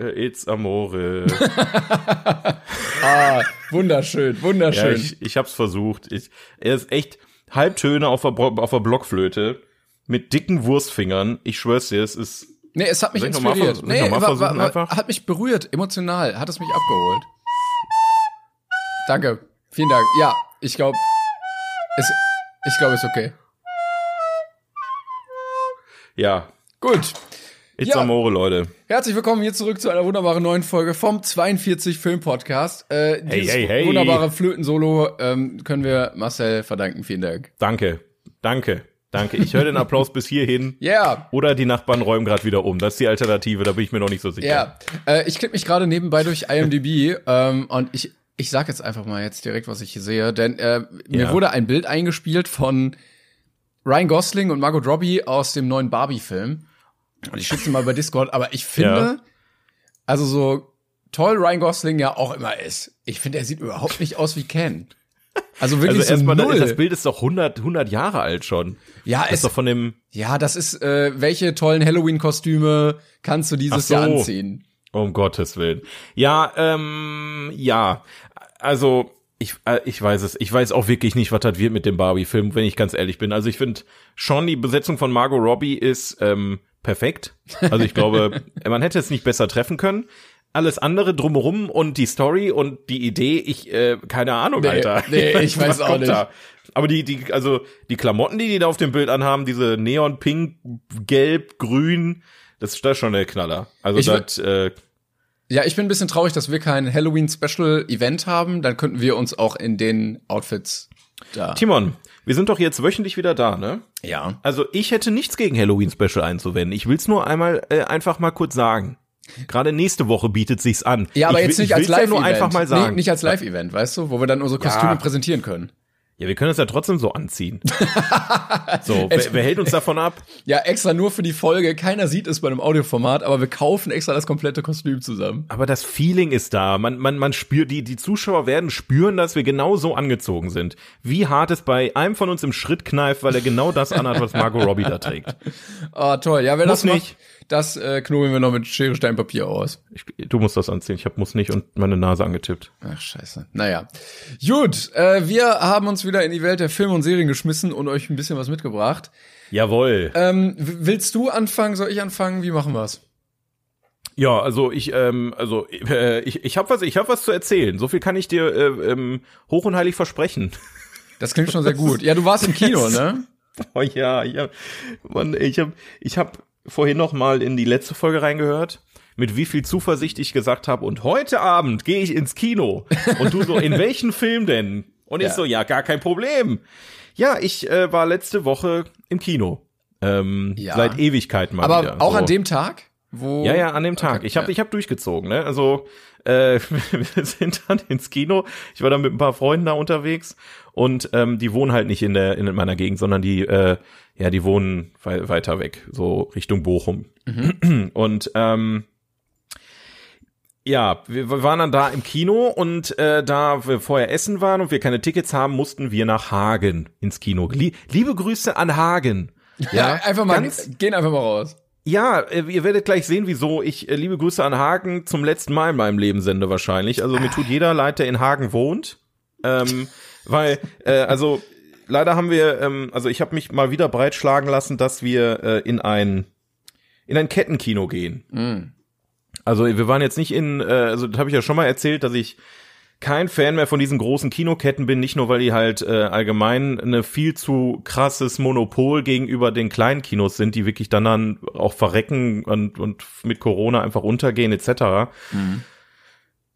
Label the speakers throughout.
Speaker 1: It's Amore.
Speaker 2: Ah, wunderschön,
Speaker 1: ja,
Speaker 2: wunderschön.
Speaker 1: ich, ich hab's versucht. Ich, er ist echt Halbtöne auf der, auf der Blockflöte mit dicken Wurstfingern. Ich schwör's dir, es ist.
Speaker 2: nee, es hat mich inspiriert.
Speaker 1: mal
Speaker 2: war- war-
Speaker 1: einfach?
Speaker 2: hat mich berührt, emotional, hat es mich abgeholt. Danke, vielen Dank. Ja, ich glaube, es, ich glaube, es ist okay.
Speaker 1: Ja,
Speaker 2: Gut.
Speaker 1: It's
Speaker 2: Ja.
Speaker 1: Amore, Leute.
Speaker 2: Herzlich willkommen hier zurück zu einer wunderbaren neuen Folge vom 42 Film Podcast. Äh,
Speaker 1: Hey, hey, hey.
Speaker 2: wunderbare Flöten-Solo ähm, können wir Marcel verdanken. Vielen Dank.
Speaker 1: Danke. Danke. Danke. Ich höre den Applaus bis hierhin.
Speaker 2: Ja,
Speaker 1: Oder die Nachbarn räumen gerade wieder um. Das ist die Alternative, da bin ich mir noch nicht so sicher.
Speaker 2: ja. Äh, ich klicke mich gerade nebenbei durch IMDb ähm, und ich ich sag jetzt einfach mal jetzt direkt, was ich hier sehe, denn äh, mir
Speaker 1: Ja.
Speaker 2: wurde ein Bild eingespielt von Ryan Gosling und Margot Robbie aus dem neuen Barbie-Film. Und ich schicke mal bei Discord, aber ich finde,
Speaker 1: Ja.
Speaker 2: also so toll Ryan Gosling ja auch immer ist, ich finde, er sieht überhaupt nicht aus wie Ken. Also wirklich
Speaker 1: Also
Speaker 2: so
Speaker 1: erstmal,
Speaker 2: null.
Speaker 1: das Bild ist doch 100, 100 Jahre alt schon.
Speaker 2: ja,
Speaker 1: Das
Speaker 2: es,
Speaker 1: ist doch von dem,
Speaker 2: ja, das ist, äh, welche tollen Halloween-Kostüme kannst du dieses
Speaker 1: so.
Speaker 2: Jahr anziehen?
Speaker 1: um Gottes Willen. Ja, ähm, ja. Also, ich, äh, ich weiß es. Ich weiß auch wirklich nicht, was das wird mit dem Barbie-Film, wenn ich ganz ehrlich bin. Also ich finde schon, die Besetzung von Margot Robbie ist ähm, perfekt. Also ich glaube, man hätte es nicht besser treffen können. Alles andere drumherum und die Story und die Idee, ich, äh, keine Ahnung,
Speaker 2: Nee,
Speaker 1: Alter.
Speaker 2: nee, ich weiß
Speaker 1: Was
Speaker 2: auch nicht.
Speaker 1: Da? Aber die, die, also die Klamotten, die die da auf dem Bild anhaben, diese Neon Pink, Gelb, Grün, das ist ist schon der Knaller. Also das, äh,
Speaker 2: Ja, ich bin ein bisschen traurig, dass wir kein Halloween-Special-Event haben. Dann könnten wir uns auch in den Outfits da.
Speaker 1: Timon, wir sind doch jetzt wöchentlich wieder da, ne?
Speaker 2: Ja.
Speaker 1: Also ich hätte nichts gegen Halloween Special einzuwenden. Ich will's nur einmal äh, einfach mal kurz sagen. Gerade nächste Woche bietet sich's an.
Speaker 2: Ja, aber
Speaker 1: ich,
Speaker 2: jetzt nicht
Speaker 1: ich
Speaker 2: als
Speaker 1: will's ja
Speaker 2: Live-Event.
Speaker 1: nur einfach mal sagen.
Speaker 2: Nee, nicht als Live-Event, weißt du, wo wir dann unsere Kostüme
Speaker 1: Ja.
Speaker 2: präsentieren können.
Speaker 1: Ja, wir können es ja trotzdem so anziehen. so, wer, wer hält uns davon ab?
Speaker 2: Ja, extra nur für die Folge. Keiner sieht es bei einem Audioformat, aber wir kaufen extra das komplette Kostüm zusammen.
Speaker 1: Aber das Feeling ist da. Man, man, man spürt, die, die Zuschauer werden spüren, dass wir genau so angezogen sind. Wie hart es bei einem von uns im Schritt kneift, weil er genau das anhat, was Margot Robbie da trägt.
Speaker 2: Ah, toll. Ja, wer
Speaker 1: Muss
Speaker 2: das macht,
Speaker 1: nicht.
Speaker 2: Das äh, knobeln wir noch mit Schere, Stein, Papier aus.
Speaker 1: Ich, du musst das anziehen. Ich hab muss nicht und meine Nase angetippt.
Speaker 2: Ach, scheiße. Naja. Gut, äh, wir haben uns wieder in die Welt der Filme und Serien geschmissen und euch ein bisschen was mitgebracht.
Speaker 1: Jawohl.
Speaker 2: Ähm, willst du anfangen? Soll ich anfangen? Wie machen wir's?
Speaker 1: Ja, also ich, ähm, also äh, ich, ich habe was, ich habe was zu erzählen. So viel kann ich dir äh, ähm, hoch und heilig versprechen.
Speaker 2: Das klingt schon sehr gut. Ja, du warst im Kino, ne?
Speaker 1: Oh ja, ja, Mann, ich habe, ich habe vorhin noch mal in die letzte Folge reingehört, mit wie viel Zuversicht ich gesagt habe. Und heute Abend gehe ich ins Kino. Und du so, in welchen Film denn? Und ich
Speaker 2: Ja.
Speaker 1: so, ja, gar kein Problem. Ja, ich äh, war letzte Woche im Kino. Ähm,
Speaker 2: Ja.
Speaker 1: Seit Ewigkeiten mal
Speaker 2: Aber
Speaker 1: wieder.
Speaker 2: auch
Speaker 1: so.
Speaker 2: an dem Tag, wo.
Speaker 1: Ja, ja, an dem Tag.
Speaker 2: Okay,
Speaker 1: ich habe
Speaker 2: ja.
Speaker 1: ich hab durchgezogen, ne? Also äh, wir sind dann ins Kino. Ich war dann mit ein paar Freunden da unterwegs und ähm, die wohnen halt nicht in der in meiner Gegend, sondern die äh, ja die wohnen wei weiter weg, so Richtung Bochum.
Speaker 2: Mhm.
Speaker 1: Und ähm, ja, wir wir waren dann da im Kino und äh, da wir vorher essen waren und wir keine Tickets haben, mussten wir nach Hagen ins Kino. Lie Liebe Grüße an Hagen.
Speaker 2: Ja, einfach mal,
Speaker 1: ganz-
Speaker 2: gehen einfach mal raus.
Speaker 1: Ja, äh, ihr werdet gleich sehen, wieso ich äh, liebe Grüße an Hagen zum letzten Mal in meinem Leben sende wahrscheinlich. Also mir tut jeder leid, der in Hagen wohnt. Ähm, weil, äh, also leider haben wir, ähm, also ich habe mich mal wieder breitschlagen lassen, dass wir äh, in ein in ein Kettenkino gehen.
Speaker 2: Mhm.
Speaker 1: Also wir waren jetzt nicht in, äh, also das habe ich ja schon mal erzählt, dass ich kein Fan mehr von diesen großen Kinoketten bin, nicht nur weil die halt äh, allgemein eine viel zu krasses Monopol gegenüber den kleinen Kinos sind, die wirklich dann, dann auch verrecken und, und mit Corona einfach untergehen etc. Mhm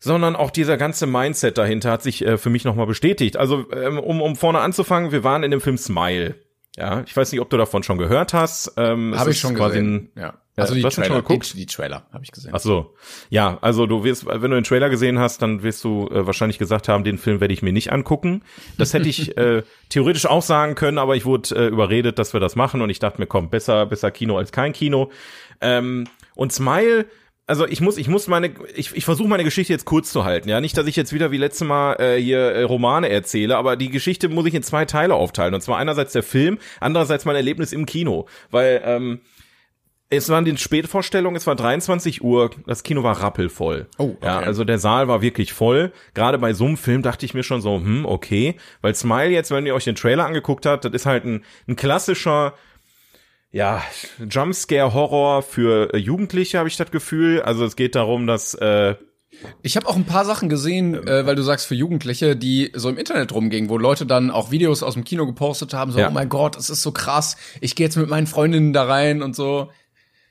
Speaker 1: sondern auch dieser ganze Mindset dahinter hat sich äh, für mich nochmal bestätigt. Also ähm, um, um vorne anzufangen, wir waren in dem Film Smile. Ja, ich weiß nicht, ob du davon schon gehört hast.
Speaker 2: Ähm, habe ich schon gesehen.
Speaker 1: Ein, ja. Also die Trailer, schon geguckt?
Speaker 2: Die, die Trailer habe ich gesehen.
Speaker 1: Ach so. Ja, also du wirst, wenn du den Trailer gesehen hast, dann wirst du äh, wahrscheinlich gesagt haben, den Film werde ich mir nicht angucken. Das hätte ich äh, theoretisch auch sagen können, aber ich wurde äh, überredet, dass wir das machen und ich dachte mir, komm, besser, besser Kino als kein Kino. Ähm, und Smile also ich muss, ich muss meine, ich, ich versuche meine Geschichte jetzt kurz zu halten, ja. Nicht, dass ich jetzt wieder wie letztes Mal äh, hier äh, Romane erzähle, aber die Geschichte muss ich in zwei Teile aufteilen. Und zwar einerseits der Film, andererseits mein Erlebnis im Kino. Weil ähm, es waren die Spätvorstellungen, es war 23 Uhr, das Kino war rappelvoll. Oh, okay. Ja, also der Saal war wirklich voll. Gerade bei so einem Film dachte ich mir schon so, hm, okay. Weil Smile jetzt, wenn ihr euch den Trailer angeguckt habt, das ist halt ein, ein klassischer ja, Jumpscare-Horror für äh, Jugendliche, habe ich das Gefühl. Also es geht darum, dass äh,
Speaker 2: ich habe auch ein paar Sachen gesehen, ähm, äh, weil du sagst für Jugendliche, die so im Internet rumgingen, wo Leute dann auch Videos aus dem Kino gepostet haben, so, ja. oh mein Gott, das ist so krass, ich gehe jetzt mit meinen Freundinnen da rein und so.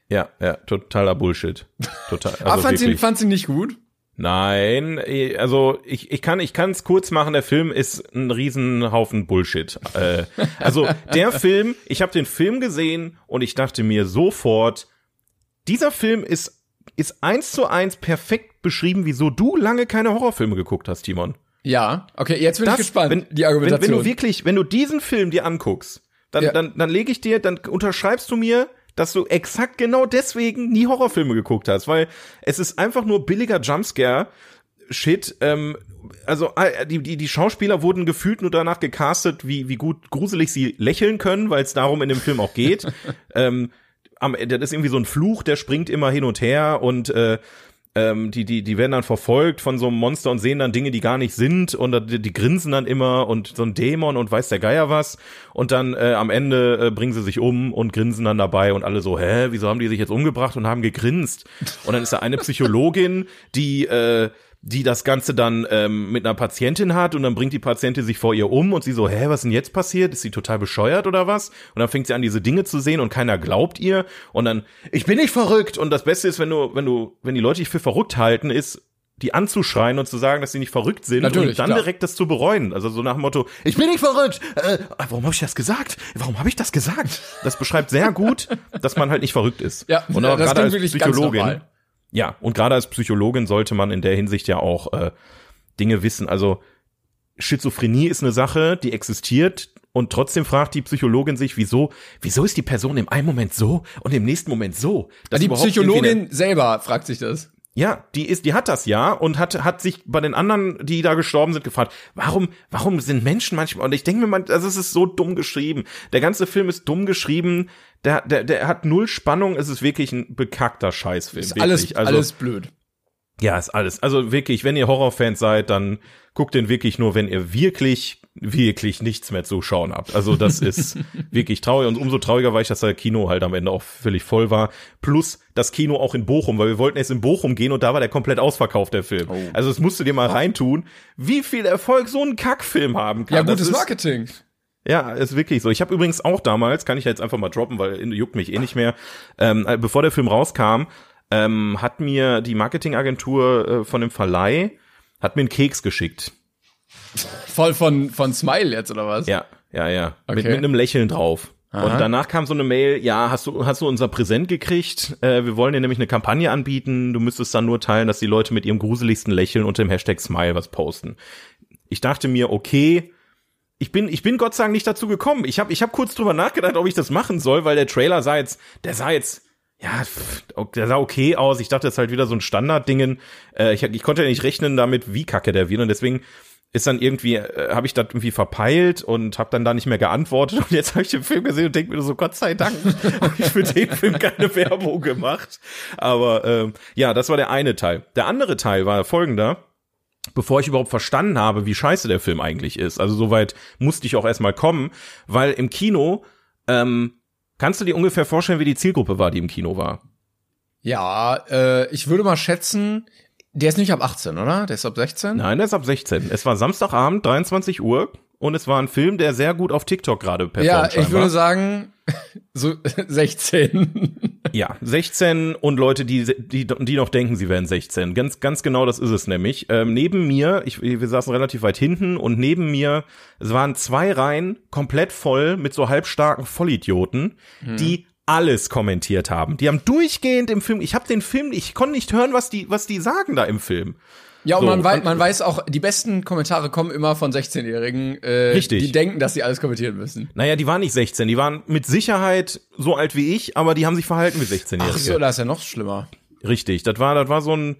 Speaker 1: Ja, ja, totaler Bullshit. Total.
Speaker 2: Also ah, fand sie, fand sie nicht gut?
Speaker 1: Nein, eh, also ich, ich kann ich kann es kurz machen. Der Film ist ein Riesenhaufen Bullshit. Äh, also der Film, ich habe den Film gesehen und ich dachte mir sofort, dieser Film ist ist eins zu eins perfekt beschrieben, wieso du lange keine Horrorfilme geguckt hast, Timon.
Speaker 2: Ja, okay, jetzt bin das, ich gespannt.
Speaker 1: Wenn, die Argumentation. Wenn, wenn du wirklich, wenn du diesen Film dir anguckst, dann, ja. dann, dann lege ich dir, dann unterschreibst du mir, dass du exakt genau deswegen nie Horrorfilme geguckt hast, weil es ist einfach nur billiger Jumpscare. Shit, ähm, also äh, die, die, die Schauspieler wurden gefühlt nur danach gecastet, wie, wie gut gruselig sie lächeln können, weil es darum in dem Film auch geht. ähm, am, das ist irgendwie so ein Fluch, der springt immer hin und her und äh, ähm, die, die, die werden dann verfolgt von so einem Monster und sehen dann Dinge, die gar nicht sind und die, die grinsen dann immer und so ein Dämon und weiß der Geier was und dann äh, am Ende äh, bringen sie sich um und grinsen dann dabei und alle so, hä, wieso haben die sich jetzt umgebracht und haben gegrinst? Und dann ist da eine Psychologin, die äh, die das Ganze dann ähm, mit einer Patientin hat und dann bringt die Patientin sich vor ihr um und sie so, hä, was ist denn jetzt passiert? Ist sie total bescheuert oder was? Und dann fängt sie an, diese Dinge zu sehen und keiner glaubt ihr und dann, ich bin nicht verrückt und das Beste ist, wenn du, wenn du, wenn die Leute dich für verrückt halten, ist, die anzuschreien und zu sagen, dass sie nicht verrückt sind Natürlich, und dann klar. direkt das zu bereuen. Also so nach dem Motto, ich bin nicht verrückt. Äh, warum habe ich das gesagt? Warum habe ich das gesagt? Das beschreibt sehr gut, dass man halt nicht verrückt ist.
Speaker 2: Ja,
Speaker 1: und
Speaker 2: auch gerade als Psychologin
Speaker 1: ja, und gerade als Psychologin sollte man in der Hinsicht ja auch äh, Dinge wissen. Also Schizophrenie ist eine Sache, die existiert und trotzdem fragt die Psychologin sich, wieso, wieso ist die Person im einen Moment so und im nächsten Moment so?
Speaker 2: Die Psychologin selber fragt sich das.
Speaker 1: Ja, die ist, die hat das ja und hat hat sich bei den anderen, die da gestorben sind, gefragt, warum, warum sind Menschen manchmal? Und ich denke mir, man, also es ist so dumm geschrieben. Der ganze Film ist dumm geschrieben. Der, der, der hat null Spannung. Es ist wirklich ein bekackter Scheißfilm. Ist
Speaker 2: wirklich. alles, also, alles blöd.
Speaker 1: Ja, ist alles. Also wirklich, wenn ihr Horrorfans seid, dann guckt den wirklich nur, wenn ihr wirklich wirklich nichts mehr zu schauen habt. Also das ist wirklich traurig und umso trauriger war ich, dass das Kino halt am Ende auch völlig voll war. Plus das Kino auch in Bochum, weil wir wollten jetzt in Bochum gehen und da war der komplett ausverkauft, der Film. Oh. Also das musst du dir mal reintun, wie viel Erfolg so ein Kackfilm haben kann.
Speaker 2: Ja, gutes Marketing.
Speaker 1: Ja, ist wirklich so. Ich habe übrigens auch damals, kann ich jetzt einfach mal droppen, weil juckt mich eh nicht mehr, ähm, äh, bevor der Film rauskam, ähm, hat mir die Marketingagentur äh, von dem Verleih, hat mir einen Keks geschickt
Speaker 2: Voll von, von Smile jetzt, oder was?
Speaker 1: Ja, ja, ja. Okay. Mit, mit einem Lächeln drauf. Aha. Und danach kam so eine Mail, ja, hast du, hast du unser Präsent gekriegt? Äh, wir wollen dir nämlich eine Kampagne anbieten. Du müsstest dann nur teilen, dass die Leute mit ihrem gruseligsten Lächeln unter dem Hashtag Smile was posten. Ich dachte mir, okay, ich bin, ich bin Gott sei Dank nicht dazu gekommen. Ich habe ich hab kurz drüber nachgedacht, ob ich das machen soll, weil der Trailer sah jetzt, der sah jetzt, ja, der sah okay aus. Ich dachte, das ist halt wieder so ein Standarddingen. Äh, ich, ich konnte ja nicht rechnen damit, wie kacke der wird. Und deswegen ist dann irgendwie, äh, habe ich das irgendwie verpeilt und habe dann da nicht mehr geantwortet und jetzt habe ich den Film gesehen und denke mir so, Gott sei Dank, habe ich für den Film keine Werbung gemacht. Aber ähm, ja, das war der eine Teil. Der andere Teil war folgender. Bevor ich überhaupt verstanden habe, wie scheiße der Film eigentlich ist. Also soweit musste ich auch erstmal kommen, weil im Kino, ähm, kannst du dir ungefähr vorstellen, wie die Zielgruppe war, die im Kino war?
Speaker 2: Ja, äh, ich würde mal schätzen, Der ist nicht ab 18, oder? Der ist ab 16?
Speaker 1: Nein, der ist ab 16. Es war Samstagabend, 23 Uhr und es war ein Film, der sehr gut auf TikTok gerade performt.
Speaker 2: Ja, ich
Speaker 1: scheinbar.
Speaker 2: würde sagen, so 16.
Speaker 1: Ja, 16 und Leute, die, die, die noch denken, sie wären 16. Ganz, ganz genau das ist es nämlich. Ähm, neben mir, ich, wir saßen relativ weit hinten und neben mir, es waren zwei Reihen komplett voll mit so halbstarken Vollidioten,
Speaker 2: Mhm.
Speaker 1: die alles kommentiert haben. Die haben durchgehend im Film, ich habe den Film, ich konnte nicht hören, was die, was die sagen da im Film.
Speaker 2: Ja, und
Speaker 1: So,
Speaker 2: man, wei
Speaker 1: und-
Speaker 2: man weiß auch, die besten Kommentare kommen immer von 16-Jährigen, äh,
Speaker 1: Richtig.
Speaker 2: die denken, dass sie alles kommentieren müssen.
Speaker 1: Naja, die waren nicht 16, die waren mit Sicherheit so alt wie ich, aber die haben sich verhalten wie 16-Jährige.
Speaker 2: Ach so, das ist ja noch schlimmer.
Speaker 1: Richtig, das war, das war so ein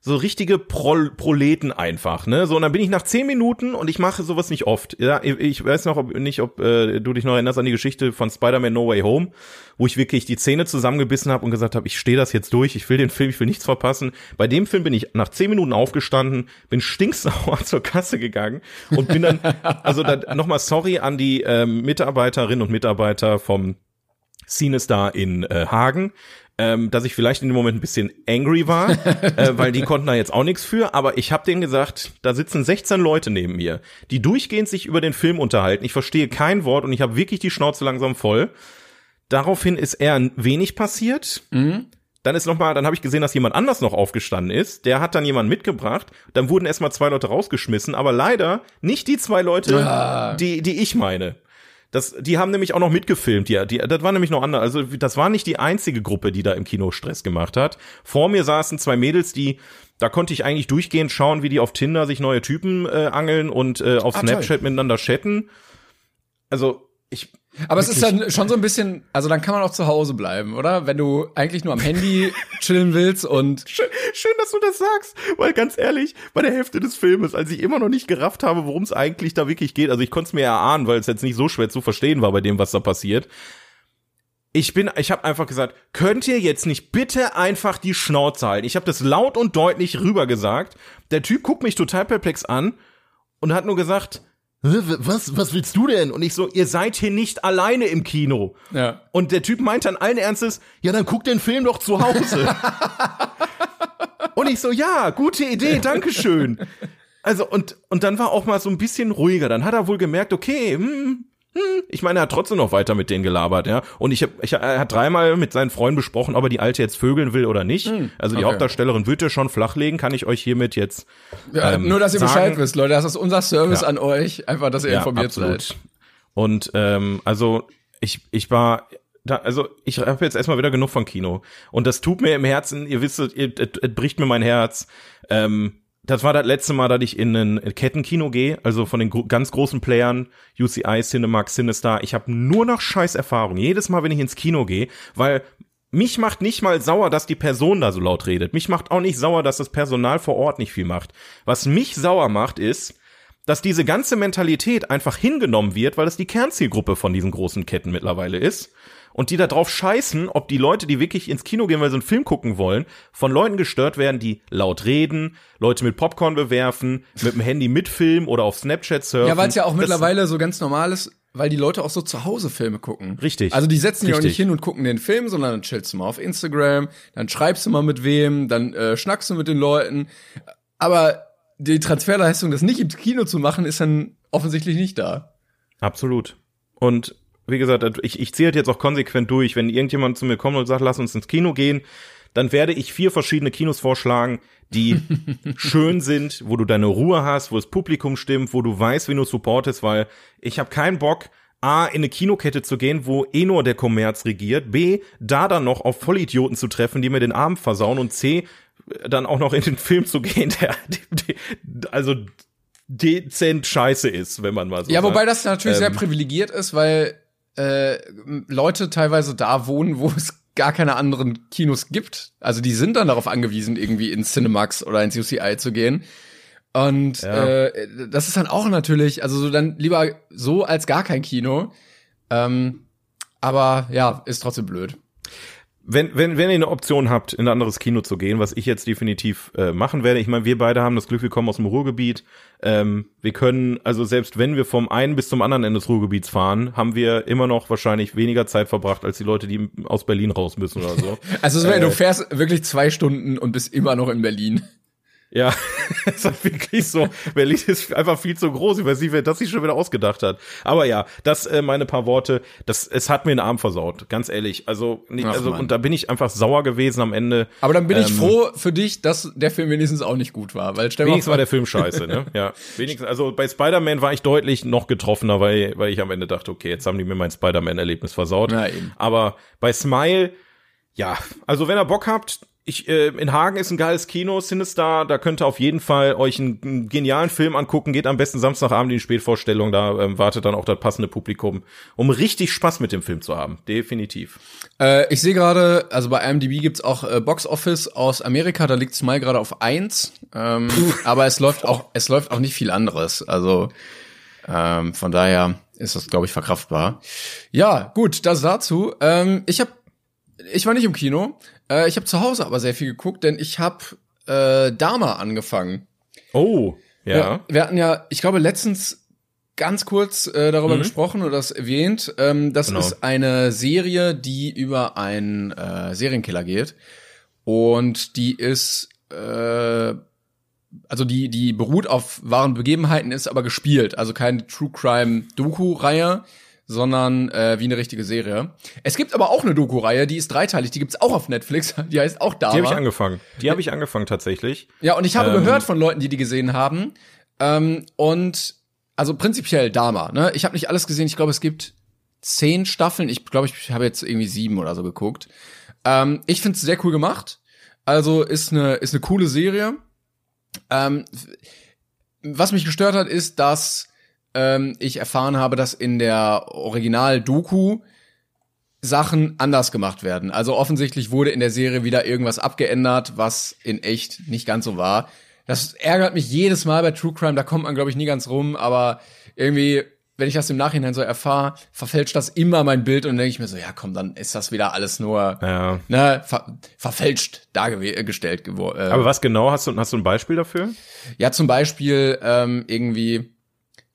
Speaker 1: so richtige Prol Proleten einfach, ne? So und dann bin ich nach zehn Minuten und ich mache sowas nicht oft. Ja, ich- weiß noch ob, nicht, ob äh, du dich noch erinnerst an die Geschichte von Spider-Man No Way Home, wo ich wirklich die Zähne zusammengebissen habe und gesagt habe, ich stehe das jetzt durch, ich will den Film, ich will nichts verpassen. Bei dem Film bin ich nach zehn Minuten aufgestanden, bin stinksauer zur Kasse gegangen und bin dann, also dann nochmal sorry an die ähm, Mitarbeiterinnen und Mitarbeiter vom Cinestar in äh, Hagen, ähm, dass ich vielleicht in dem Moment ein bisschen angry war, äh, weil die konnten da jetzt auch nichts für, aber ich habe denen gesagt, da sitzen 16 Leute neben mir, die durchgehend sich über den Film unterhalten. Ich verstehe kein Wort und ich habe wirklich die Schnauze langsam voll. Daraufhin ist eher wenig passiert. Dann ist noch mal, dann habe ich gesehen, dass jemand anders noch aufgestanden ist. Der hat dann jemanden mitgebracht. Dann wurden erstmal zwei Leute rausgeschmissen, aber leider nicht die zwei Leute,
Speaker 2: Ah.
Speaker 1: die die ich meine. Das, die haben nämlich auch noch mitgefilmt, ja. Die, das war nämlich noch anders. Also das war nicht die einzige Gruppe, die da im Kino Stress gemacht hat. Vor mir saßen zwei Mädels, die, da konnte ich eigentlich durchgehend schauen, wie die auf Tinder sich neue Typen äh, angeln und äh, auf
Speaker 2: Ah,
Speaker 1: Snapchat miteinander chatten. Also ich,
Speaker 2: Aber es ist dann schon so ein bisschen, also dann kann man auch zu Hause bleiben, oder? Wenn du eigentlich nur am Handy chillen willst und
Speaker 1: Schön, schön, dass du das sagst, weil ganz ehrlich, bei der Hälfte des Filmes, als ich immer noch nicht gerafft habe, worum es eigentlich da wirklich geht, also ich konnte es mir erahnen, weil es jetzt nicht so schwer zu verstehen war bei dem, was da passiert. Ich bin, ich habe einfach gesagt, könnt ihr jetzt nicht bitte einfach die Schnauze halten? Ich habe das laut und deutlich rüber gesagt. Der Typ guckt mich total perplex an und hat nur gesagt, "Hä, was, was willst du denn? Und ich so, ihr seid hier nicht alleine im Kino.
Speaker 2: ja.
Speaker 1: Und der Typ meint dann allen Ernstes, ja, dann guck den Film doch zu Hause. und ich so, ja, gute Idee, Dankeschön. Also, und, und dann war auch mal so ein bisschen ruhiger. Dann hat er wohl gemerkt, okay, hm, hm. Ich meine, er hat trotzdem noch weiter mit denen gelabert, ja. Und ich, hab, ich er hat dreimal mit seinen Freunden besprochen, ob er die Alte jetzt vögeln will oder nicht. Also die
Speaker 2: okay.
Speaker 1: Hauptdarstellerin wird er schon flachlegen, kann ich euch hiermit jetzt
Speaker 2: ja
Speaker 1: ähm,
Speaker 2: nur, dass ihr
Speaker 1: sagen.
Speaker 2: Bescheid wisst, Leute. Das ist unser Service
Speaker 1: Ja.
Speaker 2: an euch. Einfach, dass ihr informiert seid.
Speaker 1: Und ähm, also ich ich war da, also ich habe jetzt erstmal wieder genug von Kino und das tut mir im Herzen, ihr wisst, es bricht mir mein Herz. Ähm, das war das letzte Mal, dass ich in ein Kettenkino gehe, also von den gro ganz großen Playern, UCI, Cinemax, Cinestar. Ich habe nur noch scheiß Erfahrung. Jedes Mal, wenn ich ins Kino gehe, weil mich macht nicht mal sauer, dass die Person da so laut redet. Mich macht auch nicht sauer, dass das Personal vor Ort nicht viel macht. Was mich sauer macht, ist, dass diese ganze Mentalität einfach hingenommen wird, weil das die Kernzielgruppe von diesen großen Ketten mittlerweile ist. Und die da drauf scheißen, ob die Leute, die wirklich ins Kino gehen, weil sie einen Film gucken wollen, von Leuten gestört werden, die laut reden, Leute mit Popcorn bewerfen, mit dem Handy mitfilmen oder auf Snapchat surfen.
Speaker 2: Ja, weil es ja auch
Speaker 1: Das-
Speaker 2: mittlerweile so ganz normal ist, weil die Leute auch so zu Hause Filme gucken.
Speaker 1: Richtig.
Speaker 2: Also die setzen sich auch nicht hin und gucken den Film, sondern dann chillst du mal auf Instagram, dann schreibst du mal mit wem, dann äh, schnackst du mit den Leuten. Aber die Transferleistung, das nicht im Kino zu machen, ist dann offensichtlich nicht da.
Speaker 1: Absolut. Und wie gesagt, ich, ich ziehe halt jetzt auch konsequent durch. Wenn irgendjemand zu mir kommt und sagt, lass uns ins Kino gehen, dann werde ich vier verschiedene Kinos vorschlagen, die schön sind, wo du deine Ruhe hast, wo das Publikum stimmt, wo du weißt, wie du supportest, weil ich habe keinen Bock, A, in eine Kinokette zu gehen, wo eh nur der Kommerz regiert, B, da dann noch auf Vollidioten zu treffen, die mir den Abend versauen und C, dann auch noch in den Film zu gehen, der, der also dezent scheiße ist, wenn man mal so
Speaker 2: Ja,
Speaker 1: sagt.
Speaker 2: wobei das natürlich sehr
Speaker 1: Ähm,
Speaker 2: privilegiert ist, weil äh, Leute teilweise da wohnen, wo es gar keine anderen Kinos gibt. Also die sind dann darauf angewiesen, irgendwie ins Cinemax oder ins UCI zu gehen. Und
Speaker 1: Ja.
Speaker 2: äh, das ist dann auch natürlich, also so dann lieber so als gar kein Kino. Ähm, aber ja, ist trotzdem blöd.
Speaker 1: Wenn, wenn, wenn ihr eine Option habt, in ein anderes Kino zu gehen, was ich jetzt definitiv äh, machen werde, ich meine, wir beide haben das Glück, wir kommen aus dem Ruhrgebiet. Ähm, wir können, also selbst wenn wir vom einen bis zum anderen Ende des Ruhrgebiets fahren, haben wir immer noch wahrscheinlich weniger Zeit verbracht als die Leute, die aus Berlin raus müssen oder so.
Speaker 2: Also
Speaker 1: Äh.
Speaker 2: du fährst wirklich zwei Stunden und bist immer noch in Berlin.
Speaker 1: Ja, es ist wirklich so. Berlin ist einfach viel zu groß. Ich weiß nicht, wer das sich schon wieder ausgedacht hat. Aber ja, das äh, meine paar Worte. Das es hat mir den Arm versaut, ganz ehrlich. Also, nicht,
Speaker 2: Ach,
Speaker 1: also
Speaker 2: Mann.
Speaker 1: und da bin ich einfach sauer gewesen am Ende.
Speaker 2: Aber dann bin ich
Speaker 1: Ähm,
Speaker 2: froh für dich, dass der Film wenigstens auch nicht gut war, weil stell mal
Speaker 1: Wenigstens war
Speaker 2: vor,
Speaker 1: der Film scheiße, ne? Ja, wenigstens. Also bei Spider-Man war ich deutlich noch getroffener, weil weil ich am Ende dachte, okay, jetzt haben die mir mein Spider-Man-Erlebnis versaut.
Speaker 2: Na eben.
Speaker 1: Aber bei Smile, ja, also wenn ihr Bock habt, ich, äh, in Hagen ist ein geiles Kino, Sinister, da könnt ihr auf jeden Fall euch einen, einen genialen Film angucken, geht am besten Samstagabend in die Spätvorstellung, da ähm, wartet dann auch das passende Publikum, um richtig Spaß mit dem Film zu haben, definitiv.
Speaker 2: Äh, ich sehe gerade, also bei IMDb gibt's auch äh, Box Office aus Amerika, da liegt Smile gerade auf eins, ähm, aber es läuft auch, es läuft auch nicht viel anderes. Also ähm, von daher ist das, glaube ich, verkraftbar. Ja, gut, das dazu. Ähm, ich habe, ich war nicht im Kino, äh, ich habe zu Hause aber sehr viel geguckt, denn ich habe äh, Dama angefangen.
Speaker 1: Oh, ja.
Speaker 2: Wir hatten ja, ich glaube, letztens ganz kurz äh, darüber gesprochen oder das erwähnt. Ähm, das
Speaker 1: Genau.
Speaker 2: ist eine Serie, die über einen äh, Serienkiller geht. Und die ist, äh, also die, die beruht auf wahren Begebenheiten, ist aber gespielt. Also keine True Crime Doku-Reihe, sondern äh, wie eine richtige Serie. Es gibt aber auch eine Doku-Reihe, die ist dreiteilig, die gibt's auch auf Netflix, die heißt auch Dama.
Speaker 1: Die habe ich angefangen. Die habe ich angefangen tatsächlich.
Speaker 2: Ja, und ich habe
Speaker 1: Ähm,
Speaker 2: gehört von Leuten, die die gesehen haben. Ähm, und also prinzipiell Dama. Ne? Ich habe nicht alles gesehen. Ich glaube, es gibt zehn Staffeln. Ich glaube, ich habe jetzt irgendwie sieben oder so geguckt. Ähm, ich finde es sehr cool gemacht. Also ist eine ist eine coole Serie. Ähm, was mich gestört hat, ist, dass ähm, ich erfahren habe, dass in der Original-Doku Sachen anders gemacht werden. Also offensichtlich wurde in der Serie wieder irgendwas abgeändert, was in echt nicht ganz so war. Das ärgert mich jedes Mal bei True Crime, da kommt man, glaube ich, nie ganz rum, aber irgendwie, wenn ich das im Nachhinein so erfahre, verfälscht das immer mein Bild und dann denke ich mir so, ja komm, dann ist das wieder alles nur
Speaker 1: Ja.
Speaker 2: ne, ver verfälscht dargestellt geworden. Äh,
Speaker 1: Aber was genau hast du hast du ein Beispiel dafür?
Speaker 2: ja, zum Beispiel ähm, irgendwie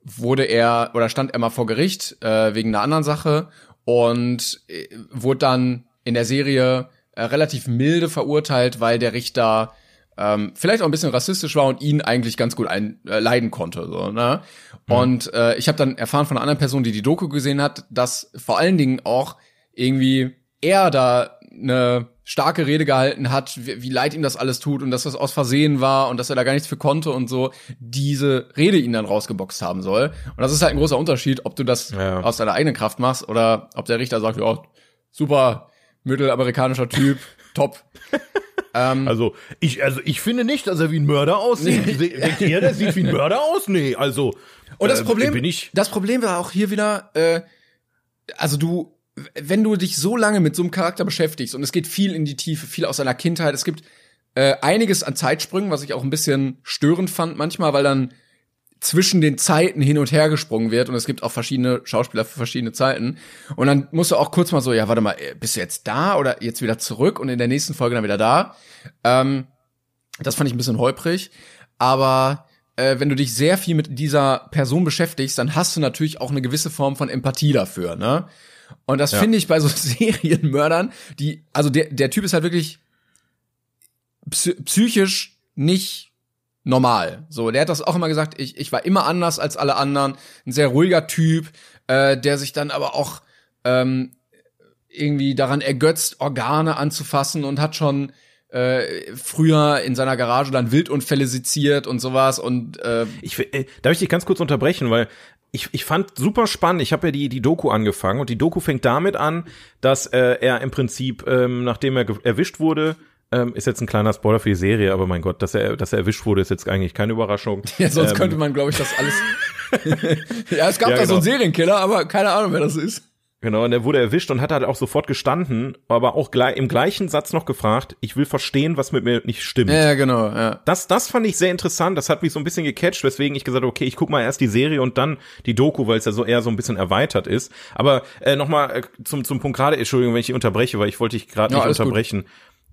Speaker 2: wurde er oder stand er mal vor Gericht äh, wegen einer anderen Sache und äh, wurde dann in der Serie äh, relativ milde verurteilt, weil der Richter ähm, vielleicht auch ein bisschen rassistisch war und ihn eigentlich ganz gut ein, äh, leiden konnte. So, ne? Und äh, ich habe dann erfahren von einer anderen Person, die die Doku gesehen hat, dass vor allen Dingen auch irgendwie er da eine starke Rede gehalten hat, wie, wie leid ihm das alles tut und dass das aus Versehen war und dass er da gar nichts für konnte und so, diese Rede ihn dann rausgeboxt haben soll. Und das ist halt ein großer Unterschied, ob du das
Speaker 1: Ja.
Speaker 2: aus deiner eigenen Kraft machst oder ob der Richter sagt, ja, super, mittelamerikanischer Typ, top. ähm,
Speaker 1: Also ich, also ich finde nicht, dass er wie ein Mörder aussieht. Denkt ihr, der sieht wie ein Mörder aus? Nee, also.
Speaker 2: Und das
Speaker 1: äh,
Speaker 2: Problem,
Speaker 1: bin ich.
Speaker 2: das Problem war auch hier wieder, äh, also du, wenn du dich so lange mit so einem Charakter beschäftigst und es geht viel in die Tiefe, viel aus seiner Kindheit, es gibt äh, einiges an Zeitsprüngen, was ich auch ein bisschen störend fand manchmal, weil dann zwischen den Zeiten hin und her gesprungen wird und es gibt auch verschiedene Schauspieler für verschiedene Zeiten und dann musst du auch kurz mal so, ja, warte mal, äh, bist du jetzt da oder jetzt wieder zurück und in der nächsten Folge dann wieder da. Ähm, das fand ich ein bisschen holprig, aber äh, wenn du dich sehr viel mit dieser Person beschäftigst, dann hast du natürlich auch eine gewisse Form von Empathie dafür, ne? Und das
Speaker 1: Ja.
Speaker 2: finde ich bei so Serienmördern, die, also der, der Typ ist halt wirklich psy psychisch nicht normal. So, der hat das auch immer gesagt, ich, ich war immer anders als alle anderen, ein sehr ruhiger Typ, äh, der sich dann aber auch ähm, irgendwie daran ergötzt, Organe anzufassen und hat schon äh, früher in seiner Garage dann Wildunfälle seziert und sowas und äh,
Speaker 1: Ich, äh, darf ich dich ganz kurz unterbrechen, weil ich, ich fand super spannend. Ich habe ja die, die Doku angefangen und die Doku fängt damit an, dass äh, er im Prinzip, ähm, nachdem er erwischt wurde, ähm, ist jetzt ein kleiner Spoiler für die Serie, aber mein Gott, dass er, dass er erwischt wurde, ist jetzt eigentlich keine Überraschung.
Speaker 2: ja, sonst
Speaker 1: ähm,
Speaker 2: könnte man, glaube ich, das alles. ja, es gab
Speaker 1: Ja,
Speaker 2: da so einen
Speaker 1: genau.
Speaker 2: Serienkiller, aber keine Ahnung, wer das ist.
Speaker 1: Genau, und er wurde erwischt und hat halt auch sofort gestanden, aber auch gleich, im gleichen Satz noch gefragt, ich will verstehen, was mit mir nicht stimmt.
Speaker 2: Ja, genau, ja.
Speaker 1: Das, das fand ich sehr interessant. Das hat mich so ein bisschen gecatcht, weswegen ich gesagt habe, okay, ich guck mal erst die Serie und dann die Doku, weil es ja so eher so ein bisschen erweitert ist. Aber äh, nochmal äh, zum, zum Punkt gerade, Entschuldigung, wenn ich unterbreche, weil ich wollte dich gerade
Speaker 2: Ja,
Speaker 1: nicht
Speaker 2: alles gut.
Speaker 1: unterbrechen.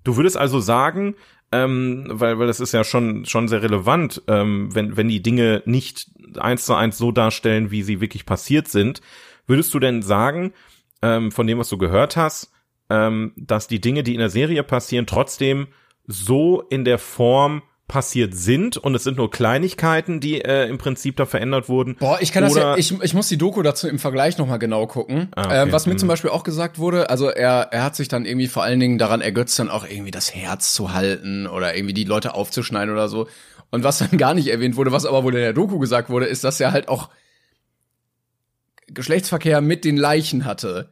Speaker 1: Du würdest also sagen, ähm, weil, weil das ist ja schon, schon sehr relevant, ähm, wenn, wenn die Dinge nicht eins zu eins so darstellen, wie sie wirklich passiert sind, würdest du denn sagen, ähm, von dem, was du gehört hast, ähm, dass die Dinge, die in der Serie passieren, trotzdem so in der Form passiert sind und es sind nur Kleinigkeiten, die äh, im Prinzip da verändert wurden.
Speaker 2: Boah, ich kann das ja, ich, ich muss die Doku dazu im Vergleich nochmal genau gucken. Ah, okay. äh, was mir mhm. zum Beispiel auch gesagt wurde, also er, er hat sich dann irgendwie vor allen Dingen daran ergötzt, dann auch irgendwie das Herz zu halten oder irgendwie die Leute aufzuschneiden oder so. Und was dann gar nicht erwähnt wurde, was aber wohl in der Doku gesagt wurde, ist, dass er halt auch Geschlechtsverkehr mit den Leichen hatte.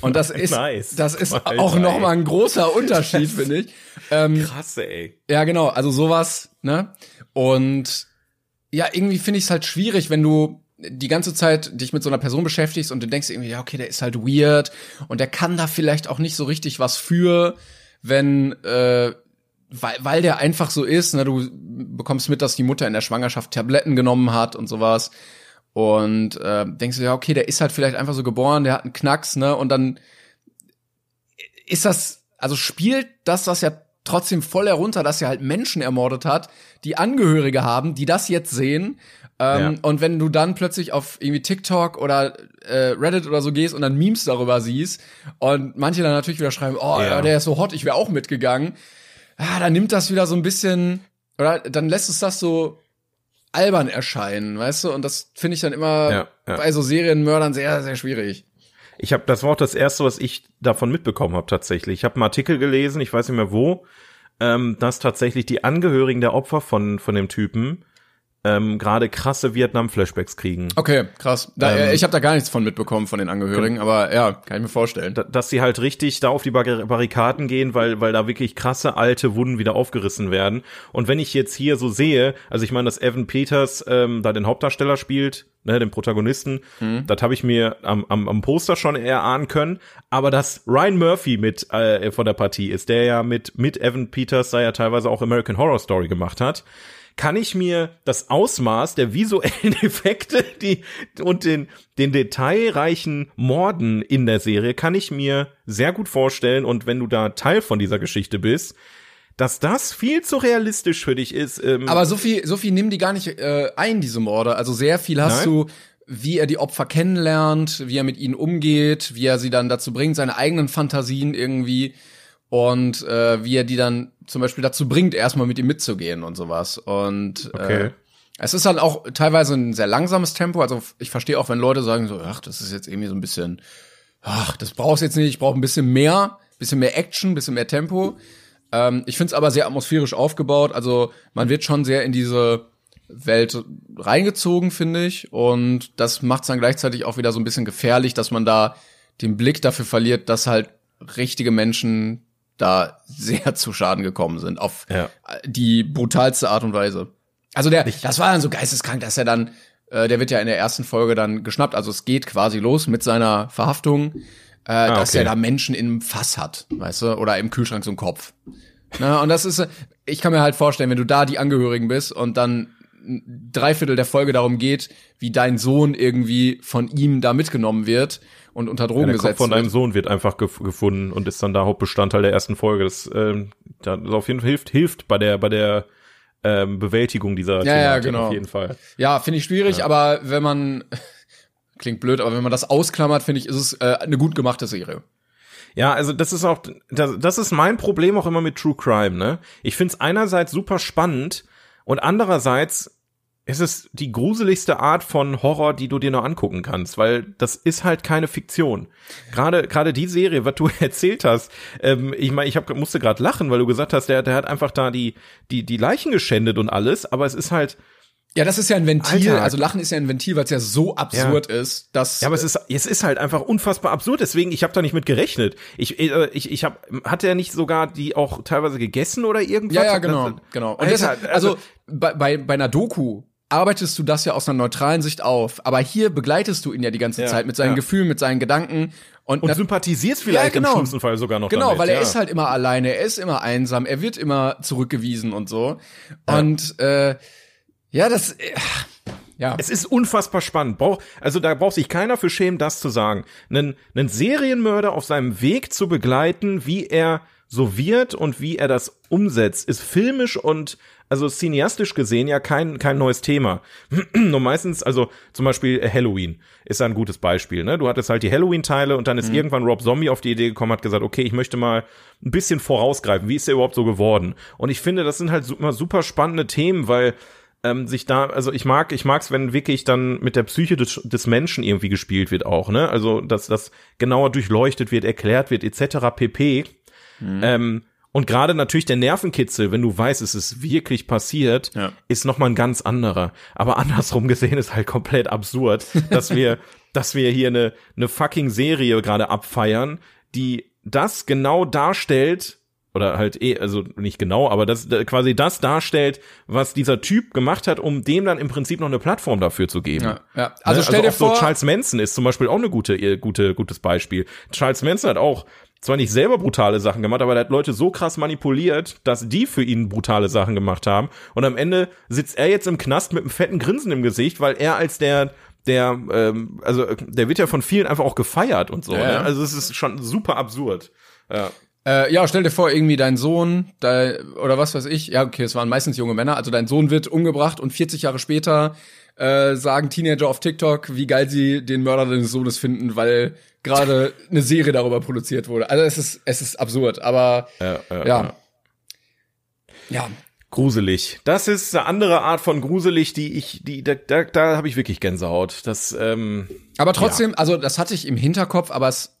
Speaker 2: Und das ist, nice. das ist Alter, auch nochmal ein großer Unterschied, finde ich.
Speaker 1: Ähm, Krass, ey.
Speaker 2: Ja, genau. Also sowas, ne? Und ja, irgendwie finde ich es halt schwierig, wenn du die ganze Zeit dich mit so einer Person beschäftigst und du denkst irgendwie, ja, okay, der ist halt weird und der kann da vielleicht auch nicht so richtig was für, wenn, äh, weil, weil der einfach so ist, ne, du bekommst mit, dass die Mutter in der Schwangerschaft Tabletten genommen hat und sowas. Und äh, denkst du, ja, okay, der ist halt vielleicht einfach so geboren, der hat einen Knacks, ne? Und dann ist das, also spielt das das ja trotzdem voll herunter, dass er halt Menschen ermordet hat, die Angehörige haben, die das jetzt sehen. Ähm, ja. Und wenn du dann plötzlich auf irgendwie TikTok oder äh, Reddit oder so gehst und dann Memes darüber siehst und manche dann natürlich wieder schreiben, oh, ja. der ist so hot, ich wäre auch mitgegangen. Ah, dann nimmt das wieder so ein bisschen, oder dann lässt es das so albern erscheinen, weißt du? Und das finde ich dann immer ja, ja. bei so Serienmördern sehr, sehr schwierig.
Speaker 1: Ich habe, das war auch das erste, was ich davon mitbekommen habe tatsächlich. Ich habe einen Artikel gelesen, ich weiß nicht mehr wo, ähm, dass tatsächlich die Angehörigen der Opfer von von dem Typen ähm, gerade krasse Vietnam-Flashbacks kriegen.
Speaker 2: Okay, krass. Da, ähm, ich habe da gar nichts von mitbekommen von den Angehörigen, aber ja, kann ich mir vorstellen.
Speaker 1: Da, dass sie halt richtig da auf die Barrikaden gehen, weil, weil da wirklich krasse alte Wunden wieder aufgerissen werden. Und wenn ich jetzt hier so sehe, also ich meine, dass Evan Peters ähm, da den Hauptdarsteller spielt, ne, den Protagonisten, mhm. das habe ich mir am, am, am Poster schon eher ahnen können. Aber dass Ryan Murphy mit äh, von der Partie ist, der ja mit, mit Evan Peters da ja teilweise auch American Horror Story gemacht hat, kann ich mir das Ausmaß der visuellen Effekte die, und den, den detailreichen Morden in der Serie kann ich mir sehr gut vorstellen. Und wenn du da Teil von dieser Geschichte bist, dass das viel zu realistisch für dich ist.
Speaker 2: Ähm Aber so viel, so viel nehmen die gar nicht äh, ein, diese Morde. Also sehr viel hast Nein? du, wie er die Opfer kennenlernt, wie er mit ihnen umgeht, wie er sie dann dazu bringt, seine eigenen Fantasien irgendwie und äh, wie er die dann zum Beispiel dazu bringt, erstmal mit ihm mitzugehen und sowas. Und äh, okay. äh, es ist halt auch teilweise ein sehr langsames Tempo. Also ich verstehe auch, wenn Leute sagen so, ach, das ist jetzt irgendwie so ein bisschen, ach, das brauchst jetzt nicht, ich brauche ein bisschen mehr, bisschen mehr Action, bisschen mehr Tempo. Ähm, ich finde es aber sehr atmosphärisch aufgebaut. Also man wird schon sehr in diese Welt reingezogen, finde ich. Und das macht es dann gleichzeitig auch wieder so ein bisschen gefährlich, dass man da den Blick dafür verliert, dass halt richtige Menschen da sehr zu Schaden gekommen sind, auf ja. die brutalste Art und Weise. Also der, das war dann so geisteskrank, dass er dann, äh, der wird ja in der ersten Folge dann geschnappt, also es geht quasi los mit seiner Verhaftung, äh, ah, dass okay. er da Menschen im Fass hat, weißt du, oder im Kühlschrank so einen Kopf. Na, und das ist, ich kann mir halt vorstellen, wenn du da die Angehörigen bist und dann drei Viertel der Folge darum geht, wie dein Sohn irgendwie von ihm da mitgenommen wird und unter Drogen ja, der gesetzt
Speaker 1: Kopf von deinem Sohn wird einfach gef gefunden und ist dann da Hauptbestandteil der ersten Folge. Das, ähm, das auf jeden Fall hilft, hilft bei der, bei der ähm, Bewältigung dieser
Speaker 2: ja, ja, genau. auf jeden Fall. Ja, finde ich schwierig, ja. aber wenn man klingt blöd, aber wenn man das ausklammert, finde ich, ist es äh, eine gut gemachte Serie.
Speaker 1: Ja, also das ist auch, das, das ist mein Problem auch immer mit True Crime, ne? Ich find's einerseits super spannend und andererseits es ist die gruseligste Art von Horror, die du dir nur angucken kannst, weil das ist halt keine Fiktion. Gerade gerade die Serie, was du erzählt hast, ähm, ich meine, ich hab, musste gerade lachen, weil du gesagt hast, der, der hat einfach da die die die Leichen geschändet und alles, aber es ist halt
Speaker 2: ja, das ist ja ein Ventil, Alter. also Lachen ist ja ein Ventil, weil es ja so absurd ja. ist, dass
Speaker 1: Ja, aber es ist es ist halt einfach unfassbar absurd, deswegen ich habe da nicht mit gerechnet. Ich äh, ich ich habe hatte er nicht sogar die auch teilweise gegessen oder irgendwas?
Speaker 2: Ja, ja, genau, genau. Und deshalb, also, also bei, bei bei einer Doku arbeitest du das ja aus einer neutralen Sicht auf. Aber hier begleitest du ihn ja die ganze ja, Zeit mit seinen ja. Gefühlen, mit seinen Gedanken. Und,
Speaker 1: und sympathisierst vielleicht ja, genau. im schlimmsten Fall sogar noch
Speaker 2: Genau, damit, weil er ist halt immer alleine, er ist immer einsam, er wird immer zurückgewiesen und so. Und äh, ja, das... Äh,
Speaker 1: ja. Es ist unfassbar spannend. Brauch, also da braucht sich keiner für schämen, das zu sagen. Einen, einen Serienmörder auf seinem Weg zu begleiten, wie er so wird und wie er das umsetzt, ist filmisch und also cineastisch gesehen ja kein, kein neues Thema. Nur meistens, also zum Beispiel Halloween ist ein gutes Beispiel. Ne? Du hattest halt die Halloween-Teile und dann ist mhm. irgendwann Rob Zombie auf die Idee gekommen, hat gesagt, okay, ich möchte mal ein bisschen vorausgreifen. Wie ist der überhaupt so geworden? Und ich finde, das sind halt immer super spannende Themen, weil ähm, sich da, also ich mag, ich mag's, wenn wirklich dann mit der Psyche des, des Menschen irgendwie gespielt wird auch, ne? Also dass das genauer durchleuchtet wird, erklärt wird, etc. pp. Mhm. Ähm, und gerade natürlich der Nervenkitzel, wenn du weißt, es ist wirklich passiert, ja. ist nochmal ein ganz anderer. Aber andersrum gesehen ist halt komplett absurd, dass wir, dass wir hier eine, eine fucking Serie gerade abfeiern, die das genau darstellt, oder halt eh, also nicht genau, aber das quasi das darstellt, was dieser Typ gemacht hat, um dem dann im Prinzip noch eine Plattform dafür zu geben. Ja,
Speaker 2: ja. Also, ne? stell also dir vor,
Speaker 1: so Charles Manson ist zum Beispiel auch eine gute, gute, gutes Beispiel. Charles Manson hat auch zwar nicht selber brutale Sachen gemacht, aber er hat Leute so krass manipuliert, dass die für ihn brutale Sachen gemacht haben. Und am Ende sitzt er jetzt im Knast mit einem fetten Grinsen im Gesicht, weil er als der der, ähm, also der wird ja von vielen einfach auch gefeiert und so. Ja. Ne? Also es ist schon super absurd. Ja.
Speaker 2: Äh, ja, stell dir vor, irgendwie dein Sohn, da, oder was weiß ich, ja, okay, es waren meistens junge Männer, also dein Sohn wird umgebracht und 40 Jahre später äh, sagen Teenager auf TikTok, wie geil sie den Mörder deines Sohnes finden, weil gerade eine Serie darüber produziert wurde. Also es ist, es ist absurd, aber ja. ja, ja.
Speaker 1: ja. Gruselig. Das ist eine andere Art von gruselig, die ich, die, da, da, da habe ich wirklich Gänsehaut. Das, ähm,
Speaker 2: aber trotzdem, ja. also das hatte ich im Hinterkopf, aber es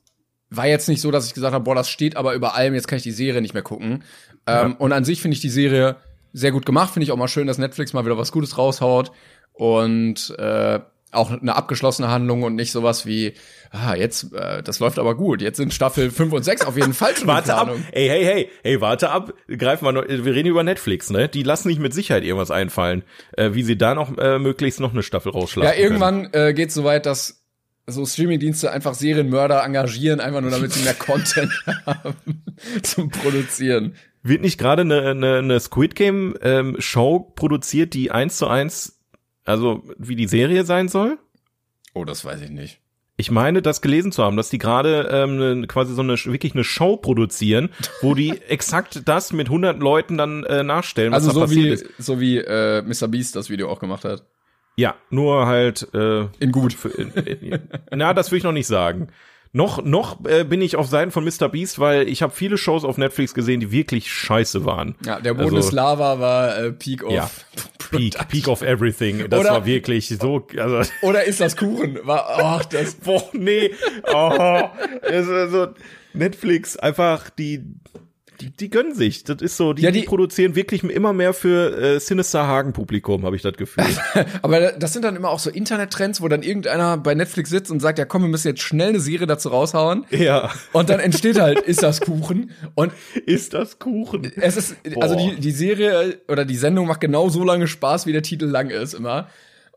Speaker 2: war jetzt nicht so, dass ich gesagt habe, boah, das steht aber über allem, jetzt kann ich die Serie nicht mehr gucken. Ja. Ähm, und an sich finde ich die Serie sehr gut gemacht. Finde ich auch mal schön, dass Netflix mal wieder was Gutes raushaut. Und äh, auch eine abgeschlossene Handlung und nicht sowas wie, ah, jetzt, äh, das läuft aber gut, jetzt sind Staffel 5 und 6 auf jeden Fall schon
Speaker 1: Warte ab, ey, hey, hey, hey, warte ab, greifen wir noch, wir reden über Netflix, ne? Die lassen nicht mit Sicherheit irgendwas einfallen, äh, wie sie da noch äh, möglichst noch eine Staffel rausschlagen
Speaker 2: Ja, irgendwann äh, geht so weit, dass so Streamingdienste einfach Serienmörder engagieren, einfach nur damit sie mehr Content haben zum Produzieren.
Speaker 1: Wird nicht gerade eine, eine, eine Squid Game ähm, Show produziert, die eins zu eins also, wie die Serie sein soll?
Speaker 2: Oh, das weiß ich nicht.
Speaker 1: Ich meine, das gelesen zu haben, dass die gerade ähm, ne, quasi so eine wirklich eine Show produzieren, wo die exakt das mit 100 Leuten dann äh, nachstellen,
Speaker 2: was also da so wie ist. so wie äh, Mr Beast das Video auch gemacht hat.
Speaker 1: Ja, nur halt äh,
Speaker 2: in gut.
Speaker 1: Für, in, in, na, das will ich noch nicht sagen. Noch, noch äh, bin ich auf Seiten von Mr. Beast, weil ich habe viele Shows auf Netflix gesehen, die wirklich scheiße waren.
Speaker 2: Ja, der Boden also, Lava war äh, Peak of ja,
Speaker 1: Peak, Peak of Everything. Das oder, war wirklich so. Also,
Speaker 2: oder ist das Kuchen? War, ach, das.
Speaker 1: Boah, nee. Oh, also Netflix einfach die die, die gönnen sich. Das ist so, die, ja, die, die produzieren wirklich immer mehr für äh, Sinister Hagen Publikum, habe ich das Gefühl.
Speaker 2: Aber das sind dann immer auch so Internettrends, wo dann irgendeiner bei Netflix sitzt und sagt, ja komm, wir müssen jetzt schnell eine Serie dazu raushauen.
Speaker 1: Ja.
Speaker 2: Und dann entsteht halt, ist das Kuchen? Und
Speaker 1: ist das Kuchen?
Speaker 2: Es ist, Boah. also die, die Serie oder die Sendung macht genau so lange Spaß, wie der Titel lang ist immer.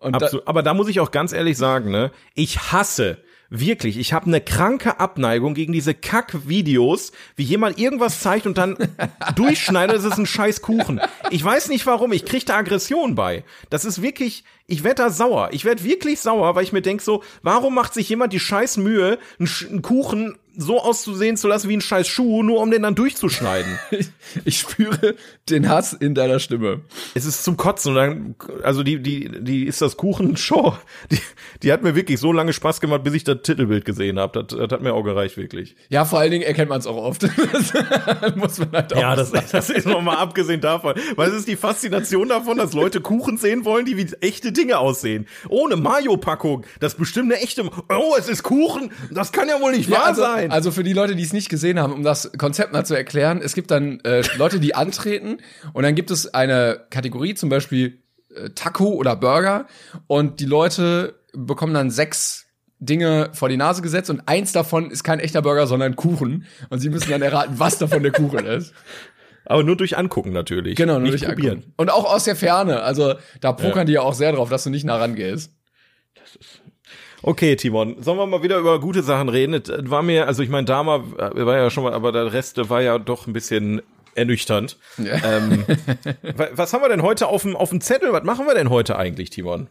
Speaker 1: Da, Aber da muss ich auch ganz ehrlich sagen, ne, ich hasse Wirklich, ich habe eine kranke Abneigung gegen diese Kack-Videos, wie jemand irgendwas zeigt und dann durchschneidet, es ist ein scheiß Kuchen. Ich weiß nicht warum, ich krieg da Aggression bei. Das ist wirklich, ich werd da sauer. Ich werd wirklich sauer, weil ich mir denk so, warum macht sich jemand die scheiß Mühe, einen Kuchen so auszusehen zu lassen wie ein scheiß Schuh, nur um den dann durchzuschneiden.
Speaker 2: ich spüre den Hass in deiner Stimme.
Speaker 1: Es ist zum Kotzen. Und dann, also die, die, die ist das Kuchen-Show. Die, die hat mir wirklich so lange Spaß gemacht, bis ich das Titelbild gesehen habe. Das, das hat mir auch gereicht, wirklich.
Speaker 2: Ja, vor allen Dingen erkennt man es auch oft. das
Speaker 1: muss man halt auch Ja, das, das ist nochmal abgesehen davon. Weil es ist die Faszination davon, dass Leute Kuchen sehen wollen, die wie echte Dinge aussehen. Ohne Mayo-Packung. Das ist bestimmt eine echte, oh, es ist Kuchen. Das kann ja wohl nicht ja, wahr
Speaker 2: also,
Speaker 1: sein.
Speaker 2: Also für die Leute, die es nicht gesehen haben, um das Konzept mal zu erklären, es gibt dann äh, Leute, die antreten und dann gibt es eine Kategorie, zum Beispiel äh, Taco oder Burger und die Leute bekommen dann sechs Dinge vor die Nase gesetzt und eins davon ist kein echter Burger, sondern Kuchen und sie müssen dann erraten, was davon der Kuchen ist.
Speaker 1: Aber nur durch Angucken natürlich.
Speaker 2: Genau, nur nicht durch probieren. Angucken. Und auch aus der Ferne. Also da pokern ja. die ja auch sehr drauf, dass du nicht nah rangehst. Das
Speaker 1: ist Okay, Timon, sollen wir mal wieder über gute Sachen reden? Das war mir, also ich meine, Dama war ja schon mal, aber der Rest war ja doch ein bisschen ernüchternd. Ähm, was haben wir denn heute auf dem, auf dem Zettel? Was machen wir denn heute eigentlich, Timon?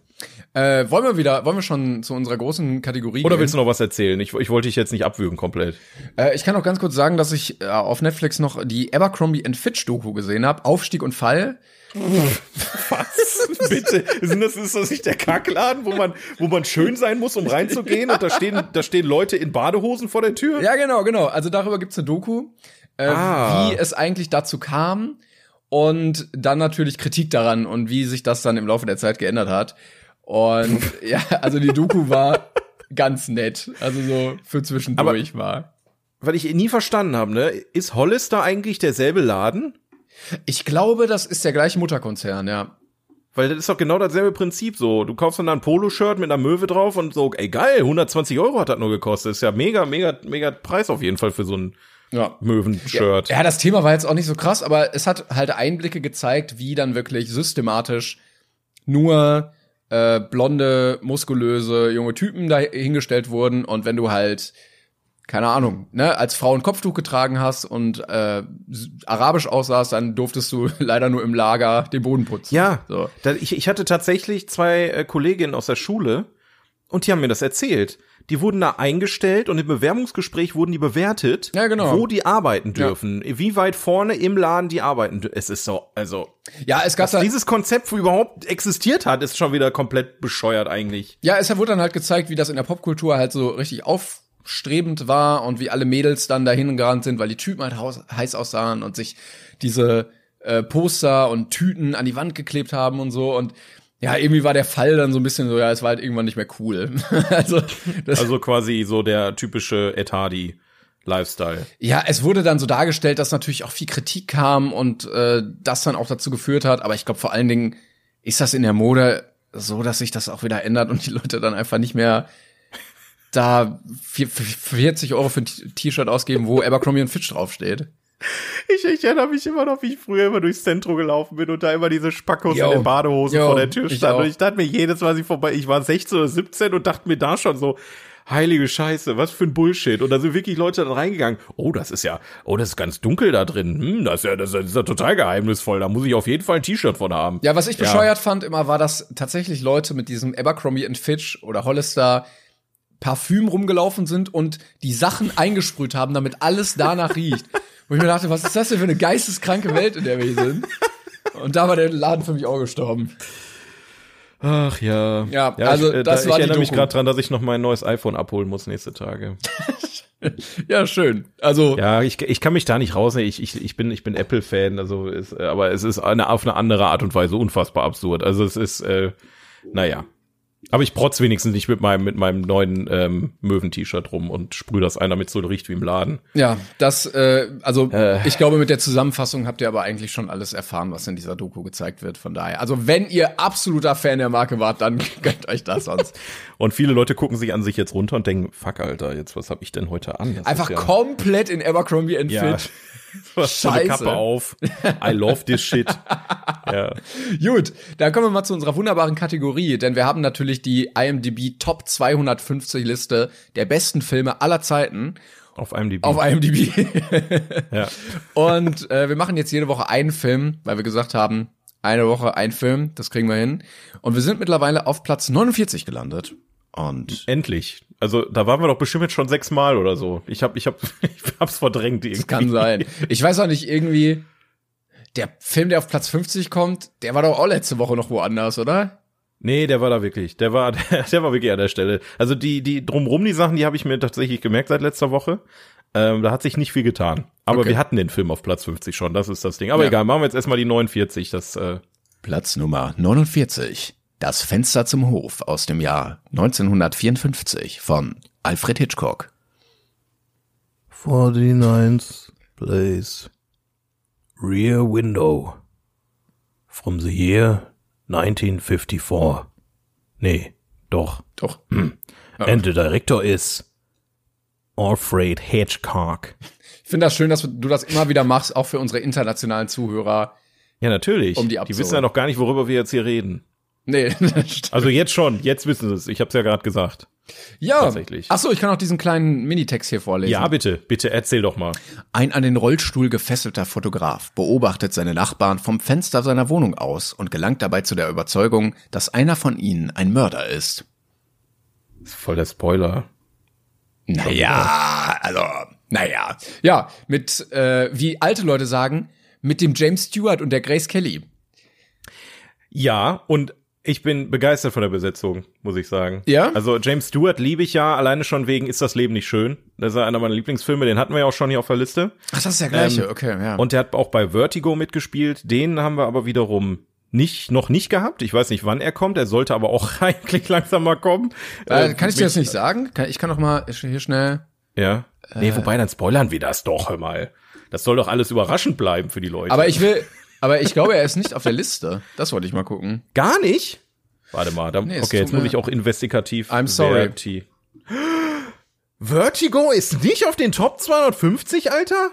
Speaker 2: Äh, wollen wir wieder, wollen wir schon zu unserer großen Kategorie
Speaker 1: Oder
Speaker 2: gehen?
Speaker 1: willst du noch was erzählen? Ich, ich wollte dich jetzt nicht abwürgen komplett.
Speaker 2: Äh, ich kann auch ganz kurz sagen, dass ich äh, auf Netflix noch die Abercrombie Fitch Doku gesehen habe, Aufstieg und Fall.
Speaker 1: Was? Bitte? Sind das, ist das nicht der Kackladen, wo man, wo man schön sein muss, um reinzugehen? Und da stehen, da stehen Leute in Badehosen vor der Tür?
Speaker 2: Ja, genau, genau. Also darüber gibt's eine Doku, äh,
Speaker 1: Ah.
Speaker 2: wie es eigentlich dazu kam und dann natürlich Kritik daran und wie sich das dann im Laufe der Zeit geändert hat. Und ja, also die Doku war ganz nett. Also so für zwischendurch war.
Speaker 1: Weil ich nie verstanden habe, ne? Ist Hollister eigentlich derselbe Laden?
Speaker 2: Ich glaube, das ist der gleiche Mutterkonzern, ja.
Speaker 1: Weil das ist doch genau dasselbe Prinzip so. Du kaufst dann da ein Poloshirt mit einer Möwe drauf und so, ey geil, 120 Euro hat das nur gekostet. Ist ja mega, mega, mega Preis auf jeden Fall für so ein
Speaker 2: Ja.
Speaker 1: Möwenshirt.
Speaker 2: Ja, das Thema war jetzt auch nicht so krass, aber es hat halt Einblicke gezeigt, wie dann wirklich systematisch nur äh, blonde, muskulöse junge Typen da hingestellt wurden und wenn du halt keine Ahnung, ne, als Frau ein Kopftuch getragen hast und äh, arabisch aussahst, dann durftest du leider nur im Lager den Boden putzen.
Speaker 1: Ja,
Speaker 2: So.
Speaker 1: da, ich, ich hatte tatsächlich zwei äh, Kolleginnen aus der Schule und die haben mir das erzählt. Die wurden da eingestellt und im Bewerbungsgespräch wurden die bewertet,
Speaker 2: Ja, genau.
Speaker 1: wo die arbeiten dürfen, wie weit vorne im Laden die arbeiten. Es ist so, also
Speaker 2: Ja, es gab
Speaker 1: dass
Speaker 2: da,
Speaker 1: dieses Konzept wo überhaupt existiert hat, ist schon wieder komplett bescheuert eigentlich.
Speaker 2: Ja, es wurde dann halt gezeigt, wie das in der Popkultur halt so richtig aufstrebend war und wie alle Mädels dann dahin gerannt sind, weil die Typen halt heiß aussahen und sich diese äh, Poster und Tüten an die Wand geklebt haben und so und ja, irgendwie war der Fall dann so ein bisschen so, ja, es war halt irgendwann nicht mehr cool. also, das,
Speaker 1: Also quasi so der typische Etadi Lifestyle.
Speaker 2: ja, es wurde dann so dargestellt, dass natürlich auch viel Kritik kam und äh, das dann auch dazu geführt hat, aber ich glaube vor allen Dingen ist das in der Mode so, dass sich das auch wieder ändert und die Leute dann einfach nicht mehr da vier- 40 Euro für ein T-Shirt ausgeben, wo Abercrombie und Fitch draufsteht.
Speaker 1: Ich, ich erinnere mich immer noch, wie ich früher immer durchs Zentrum gelaufen bin und da immer diese Spackos in den Badehosen
Speaker 2: Jo,
Speaker 1: vor der Tür
Speaker 2: auch.
Speaker 1: Und ich dachte mir jedes Mal, ich vorbei, ich war 16 oder 17 und dachte mir da schon so, heilige Scheiße, was für ein Bullshit. Und da sind wirklich Leute dann reingegangen, oh, das ist ja, oh, das ist ganz dunkel da drin. Hm, das ist ja, das ist ja total geheimnisvoll. Da muss ich auf jeden Fall ein T-Shirt von haben.
Speaker 2: Ja, was ich
Speaker 1: Ja.
Speaker 2: bescheuert fand immer, war, dass tatsächlich Leute mit diesem Abercrombie and Fitch oder Hollister Parfüm rumgelaufen sind und die Sachen eingesprüht haben, damit alles danach riecht. Wo ich mir dachte, was ist das denn für eine geisteskranke Welt, in der wir hier sind? Und da war der Laden für mich auch gestorben.
Speaker 1: Ach ja.
Speaker 2: Ja, also
Speaker 1: ich,
Speaker 2: das
Speaker 1: da,
Speaker 2: war
Speaker 1: ich erinnere mich gerade dran, dass ich noch mein neues iPhone abholen muss nächste Tage.
Speaker 2: Ja, schön. Also,
Speaker 1: Ja, ich, ich kann mich da nicht rausnehmen. Ich, ich, ich bin, ich bin Apple-Fan, also ist, äh, aber es ist eine, auf eine andere Art und Weise unfassbar absurd. Also es ist, äh, naja. Aber ich protz wenigstens nicht mit meinem, mit meinem neuen ähm, Möwen-T-Shirt rum und sprühe das ein, damit so riecht wie im Laden.
Speaker 2: ja, das, äh, also
Speaker 1: Äh.
Speaker 2: ich glaube, mit der Zusammenfassung habt ihr aber eigentlich schon alles erfahren, was in dieser Doku gezeigt wird. Von daher, also wenn ihr absoluter Fan der Marke wart, dann gönnt euch das sonst.
Speaker 1: Und viele Leute gucken sich an sich jetzt runter und denken, fuck, Alter, jetzt was habe ich denn heute an? Das
Speaker 2: Einfach
Speaker 1: ja,
Speaker 2: komplett in Abercrombie and
Speaker 1: ja,
Speaker 2: Fitch.
Speaker 1: was so eine
Speaker 2: Scheiße.
Speaker 1: Kappe auf. I love this shit. ja.
Speaker 2: Gut, dann kommen wir mal zu unserer wunderbaren Kategorie, denn wir haben natürlich die IMDb Top 250 Liste der besten Filme aller Zeiten
Speaker 1: Auf IMDb.
Speaker 2: auf IMDb.
Speaker 1: ja.
Speaker 2: Und äh, wir machen jetzt jede Woche einen Film, weil wir gesagt haben, eine Woche ein Film, das kriegen wir hin. Und wir sind mittlerweile auf Platz 49 gelandet. Und
Speaker 1: Endlich. Also da waren wir doch bestimmt jetzt schon sechsmal oder so. Ich hab, ich hab, ich hab's verdrängt irgendwie.
Speaker 2: das kann sein. Ich weiß auch nicht, irgendwie, der Film, der auf Platz 50 kommt, der war doch auch letzte Woche noch woanders, oder?
Speaker 1: Nee, der war da wirklich. Der war, der, der war wirklich an der Stelle. Also die, die drumrum die Sachen, die habe ich mir tatsächlich gemerkt seit letzter Woche. Ähm, da hat sich nicht viel getan. Aber
Speaker 2: Okay.
Speaker 1: wir hatten den Film auf Platz 50 schon. Das ist das Ding. Aber
Speaker 2: Ja.
Speaker 1: egal, machen wir jetzt erstmal die 49. Das, äh,
Speaker 2: Platz Nummer 49. Das Fenster zum Hof aus dem Jahr 1954 von Alfred Hitchcock.
Speaker 1: 49th place. Rear window. From the year 1954. Nee, doch.
Speaker 2: Doch.
Speaker 1: And the director is Alfred Hitchcock.
Speaker 2: Ich finde das schön, dass du das immer wieder machst, auch für unsere internationalen Zuhörer.
Speaker 1: Ja, natürlich.
Speaker 2: Um die
Speaker 1: die wissen ja noch gar nicht, worüber wir jetzt hier reden.
Speaker 2: Nee, das stimmt.
Speaker 1: Also jetzt schon, jetzt wissen sie es. Ich habe es ja gerade gesagt.
Speaker 2: Ja,
Speaker 1: Tatsächlich.
Speaker 2: ach so, ich kann auch diesen kleinen Minitext hier vorlesen.
Speaker 1: Ja, bitte, bitte erzähl doch mal.
Speaker 2: Ein an den Rollstuhl gefesselter Fotograf beobachtet seine Nachbarn vom Fenster seiner Wohnung aus und gelangt dabei zu der Überzeugung, dass einer von ihnen ein Mörder ist.
Speaker 1: Das ist voll der Spoiler.
Speaker 2: Naja, also, naja. Ja, mit, äh, wie alte Leute sagen, mit dem James Stewart und der Grace Kelly.
Speaker 1: Ja, und ich bin begeistert von der Besetzung, muss ich sagen.
Speaker 2: Ja?
Speaker 1: Also James Stewart liebe ich ja, alleine schon wegen Ist das Leben nicht schön? Das ist einer meiner Lieblingsfilme, den hatten wir ja auch schon hier auf der Liste.
Speaker 2: Ach, das ist der gleiche,
Speaker 1: Ähm,
Speaker 2: okay, ja.
Speaker 1: Und der hat auch bei Vertigo mitgespielt. Den haben wir aber wiederum nicht, noch nicht gehabt. Ich weiß nicht, wann er kommt. Er sollte aber auch eigentlich langsam mal kommen.
Speaker 2: äh,
Speaker 1: Äh,
Speaker 2: kann ich dir das nicht sagen? Ich kann doch mal hier schnell.
Speaker 1: Ja. Nee, wobei, dann spoilern wir das doch, mal. Das soll doch alles überraschend bleiben für die Leute.
Speaker 2: Aber ich will, aber ich glaube, er ist nicht auf der Liste. Das wollte ich mal gucken.
Speaker 1: Gar nicht? Warte mal, da,
Speaker 2: Nee,
Speaker 1: okay, jetzt muss ich auch investigativ.
Speaker 2: I'm sorry.
Speaker 1: Verti- Vertigo ist nicht auf den Top 250, Alter?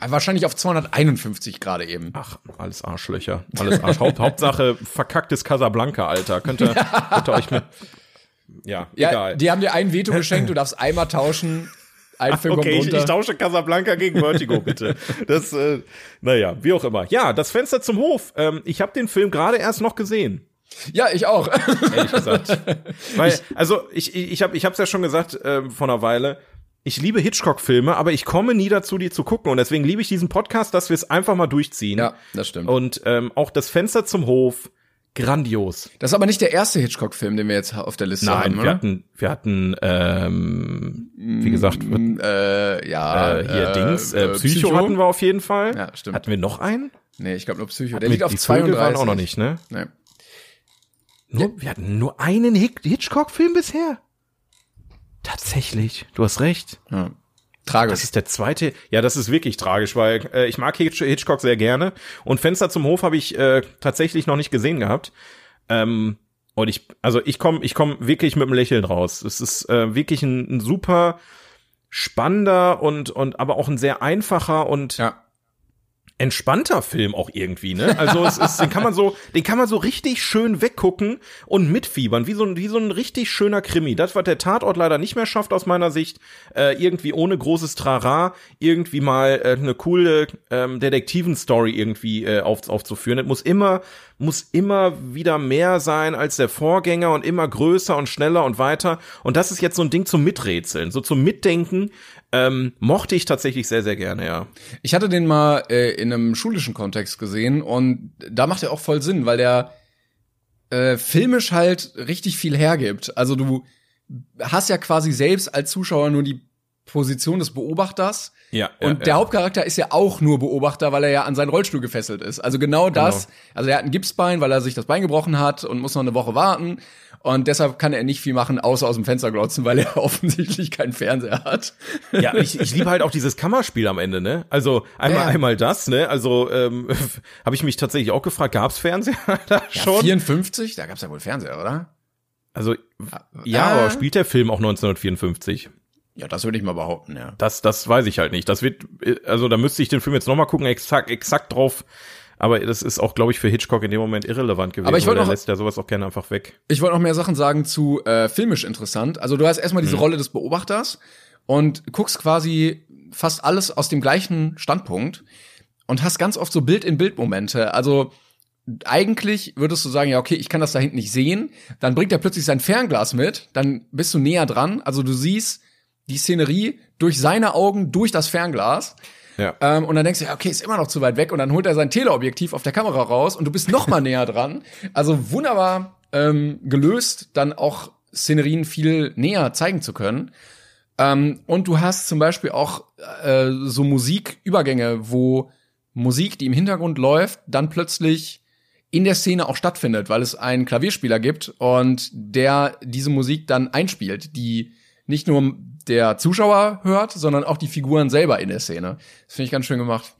Speaker 2: Ah, Wahrscheinlich auf 251 gerade eben.
Speaker 1: Ach, alles Arschlöcher. Alles Arsch. Haupt, Hauptsache verkacktes Casablanca, Alter. Könnt ihr, könnt ihr euch mit. Ja,
Speaker 2: Ja,
Speaker 1: egal.
Speaker 2: die haben dir ein Veto geschenkt, du darfst einmal tauschen. Ein Film
Speaker 1: Okay,
Speaker 2: kommt
Speaker 1: ich,
Speaker 2: runter.
Speaker 1: ich tausche Casablanca gegen Vertigo, bitte. Das, äh, naja, wie auch immer. Ja, das Fenster zum Hof. Ähm, ich habe den Film gerade erst noch gesehen.
Speaker 2: ja, ich auch.
Speaker 1: ehrlich gesagt. Weil, also ich, ich, ich habe ich hab's ja schon gesagt ähm, vor einer Weile, ich liebe Hitchcock-Filme, aber ich komme nie dazu, die zu gucken. Und deswegen liebe ich diesen Podcast, dass wir es einfach mal durchziehen.
Speaker 2: ja, das stimmt.
Speaker 1: Und ähm, auch das Fenster zum Hof, grandios.
Speaker 2: Das ist aber nicht der erste Hitchcock-Film, den wir jetzt auf der Liste
Speaker 1: Nein,
Speaker 2: haben,
Speaker 1: wir
Speaker 2: oder?
Speaker 1: hatten, wir hatten, ähm, wie gesagt,
Speaker 2: äh, ja,
Speaker 1: äh, hier Dings, äh, Psycho, hatten wir auf jeden Fall.
Speaker 2: Ja, stimmt.
Speaker 1: Hatten wir noch einen?
Speaker 2: Nee, ich glaube nur Psycho. Der
Speaker 1: Mit
Speaker 2: liegt auf
Speaker 1: die Vögel
Speaker 2: 32.
Speaker 1: waren auch noch nicht, ne?
Speaker 2: Nee.
Speaker 1: Nur, wir hatten nur einen Hitchcock-Film bisher. Tatsächlich, du hast recht.
Speaker 2: Ja. Tragisch.
Speaker 1: Das ist der zweite. Ja, das ist wirklich tragisch, weil äh, ich mag Hitch Hitchcock sehr gerne. Und Fenster zum Hof habe ich äh, tatsächlich noch nicht gesehen gehabt. Ähm, und ich, also ich komme, ich komme wirklich mit einem Lächeln raus. Es ist äh, wirklich ein, ein super spannender und und aber auch ein sehr einfacher und
Speaker 2: ja.
Speaker 1: Entspannter Film auch irgendwie, ne? Also es ist, den kann man so, den kann man so richtig schön weggucken und mitfiebern, wie so ein, wie so ein richtig schöner Krimi. Das, was der Tatort leider nicht mehr schafft aus meiner Sicht, äh, irgendwie ohne großes Trara, irgendwie mal äh, eine coole ähm, Detektiven-Story irgendwie äh, auf, aufzuführen. Das muss immer, muss immer wieder mehr sein als der Vorgänger und immer größer und schneller und weiter. Und das ist jetzt so ein Ding zum Miträtseln, so zum Mitdenken. Ähm, mochte ich tatsächlich sehr, sehr gerne, ja.
Speaker 2: Ich hatte den mal äh, in einem schulischen Kontext gesehen und da macht er auch voll Sinn, weil der äh, filmisch halt richtig viel hergibt. Also du hast ja quasi selbst als Zuschauer nur die Position des Beobachters
Speaker 1: Ja,
Speaker 2: und
Speaker 1: ja,
Speaker 2: der Hauptcharakter ist ja auch nur Beobachter, weil er ja an seinen Rollstuhl gefesselt ist. Also genau das. Also er hat ein Gipsbein, weil er sich das Bein gebrochen hat und muss noch eine Woche warten. Und deshalb kann er nicht viel machen, außer aus dem Fenster glotzen, weil er offensichtlich keinen Fernseher hat.
Speaker 1: Ja, ich, ich liebe halt auch dieses Kammerspiel am Ende, ne? Also einmal
Speaker 2: Ja.
Speaker 1: einmal das, ne? Also ähm, habe ich mich tatsächlich auch gefragt, gab's Fernseher da
Speaker 2: Ja,
Speaker 1: schon?
Speaker 2: 54? Da gab's ja wohl Fernseher, oder?
Speaker 1: Also ja,
Speaker 2: Ah.
Speaker 1: aber spielt der Film auch 1954?
Speaker 2: Ja, das würde ich mal behaupten, ja.
Speaker 1: Das das weiß ich halt nicht. Das wird also da müsste ich den Film jetzt noch mal gucken, exakt exakt drauf. Aber das ist auch, glaube ich, für Hitchcock in dem Moment irrelevant gewesen.
Speaker 2: Aber ich wollte noch-
Speaker 1: lässt ja sowas auch gerne einfach weg.
Speaker 2: Ich wollte noch mehr Sachen sagen zu äh, filmisch interessant. Also du hast erstmal diese Rolle des Beobachters und guckst quasi fast alles aus dem gleichen Standpunkt und hast ganz oft so Bild-in-Bild-Momente. Also eigentlich würdest du sagen, ja, okay, ich kann das da hinten nicht sehen. Dann bringt er plötzlich sein Fernglas mit, dann bist du näher dran. Also du siehst die Szenerie durch seine Augen, durch das Fernglas.
Speaker 1: Ja.
Speaker 2: Ähm, und dann denkst du, ja, okay, ist immer noch zu weit weg. Und dann holt er sein Teleobjektiv auf der Kamera raus und du bist noch mal näher dran. Also wunderbar ähm, gelöst, dann auch Szenerien viel näher zeigen zu können. Ähm, und du hast zum Beispiel auch äh, so Musikübergänge, wo Musik, die im Hintergrund läuft, dann plötzlich in der Szene auch stattfindet, weil es einen Klavierspieler gibt und der diese Musik dann einspielt, die nicht nur der Zuschauer hört, sondern auch die Figuren selber in der Szene. Das finde ich ganz schön gemacht.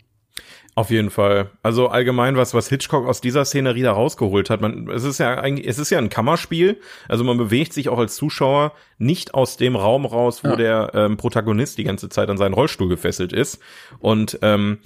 Speaker 1: Auf jeden Fall. Also allgemein was, was Hitchcock aus dieser Szenerie da rausgeholt hat. Man, es ist ja eigentlich, es ist ja ein Kammerspiel. Also man bewegt sich auch als Zuschauer nicht aus dem Raum raus, wo
Speaker 2: Ja.
Speaker 1: der ähm, Protagonist die ganze Zeit an seinen Rollstuhl gefesselt ist. Und ähm,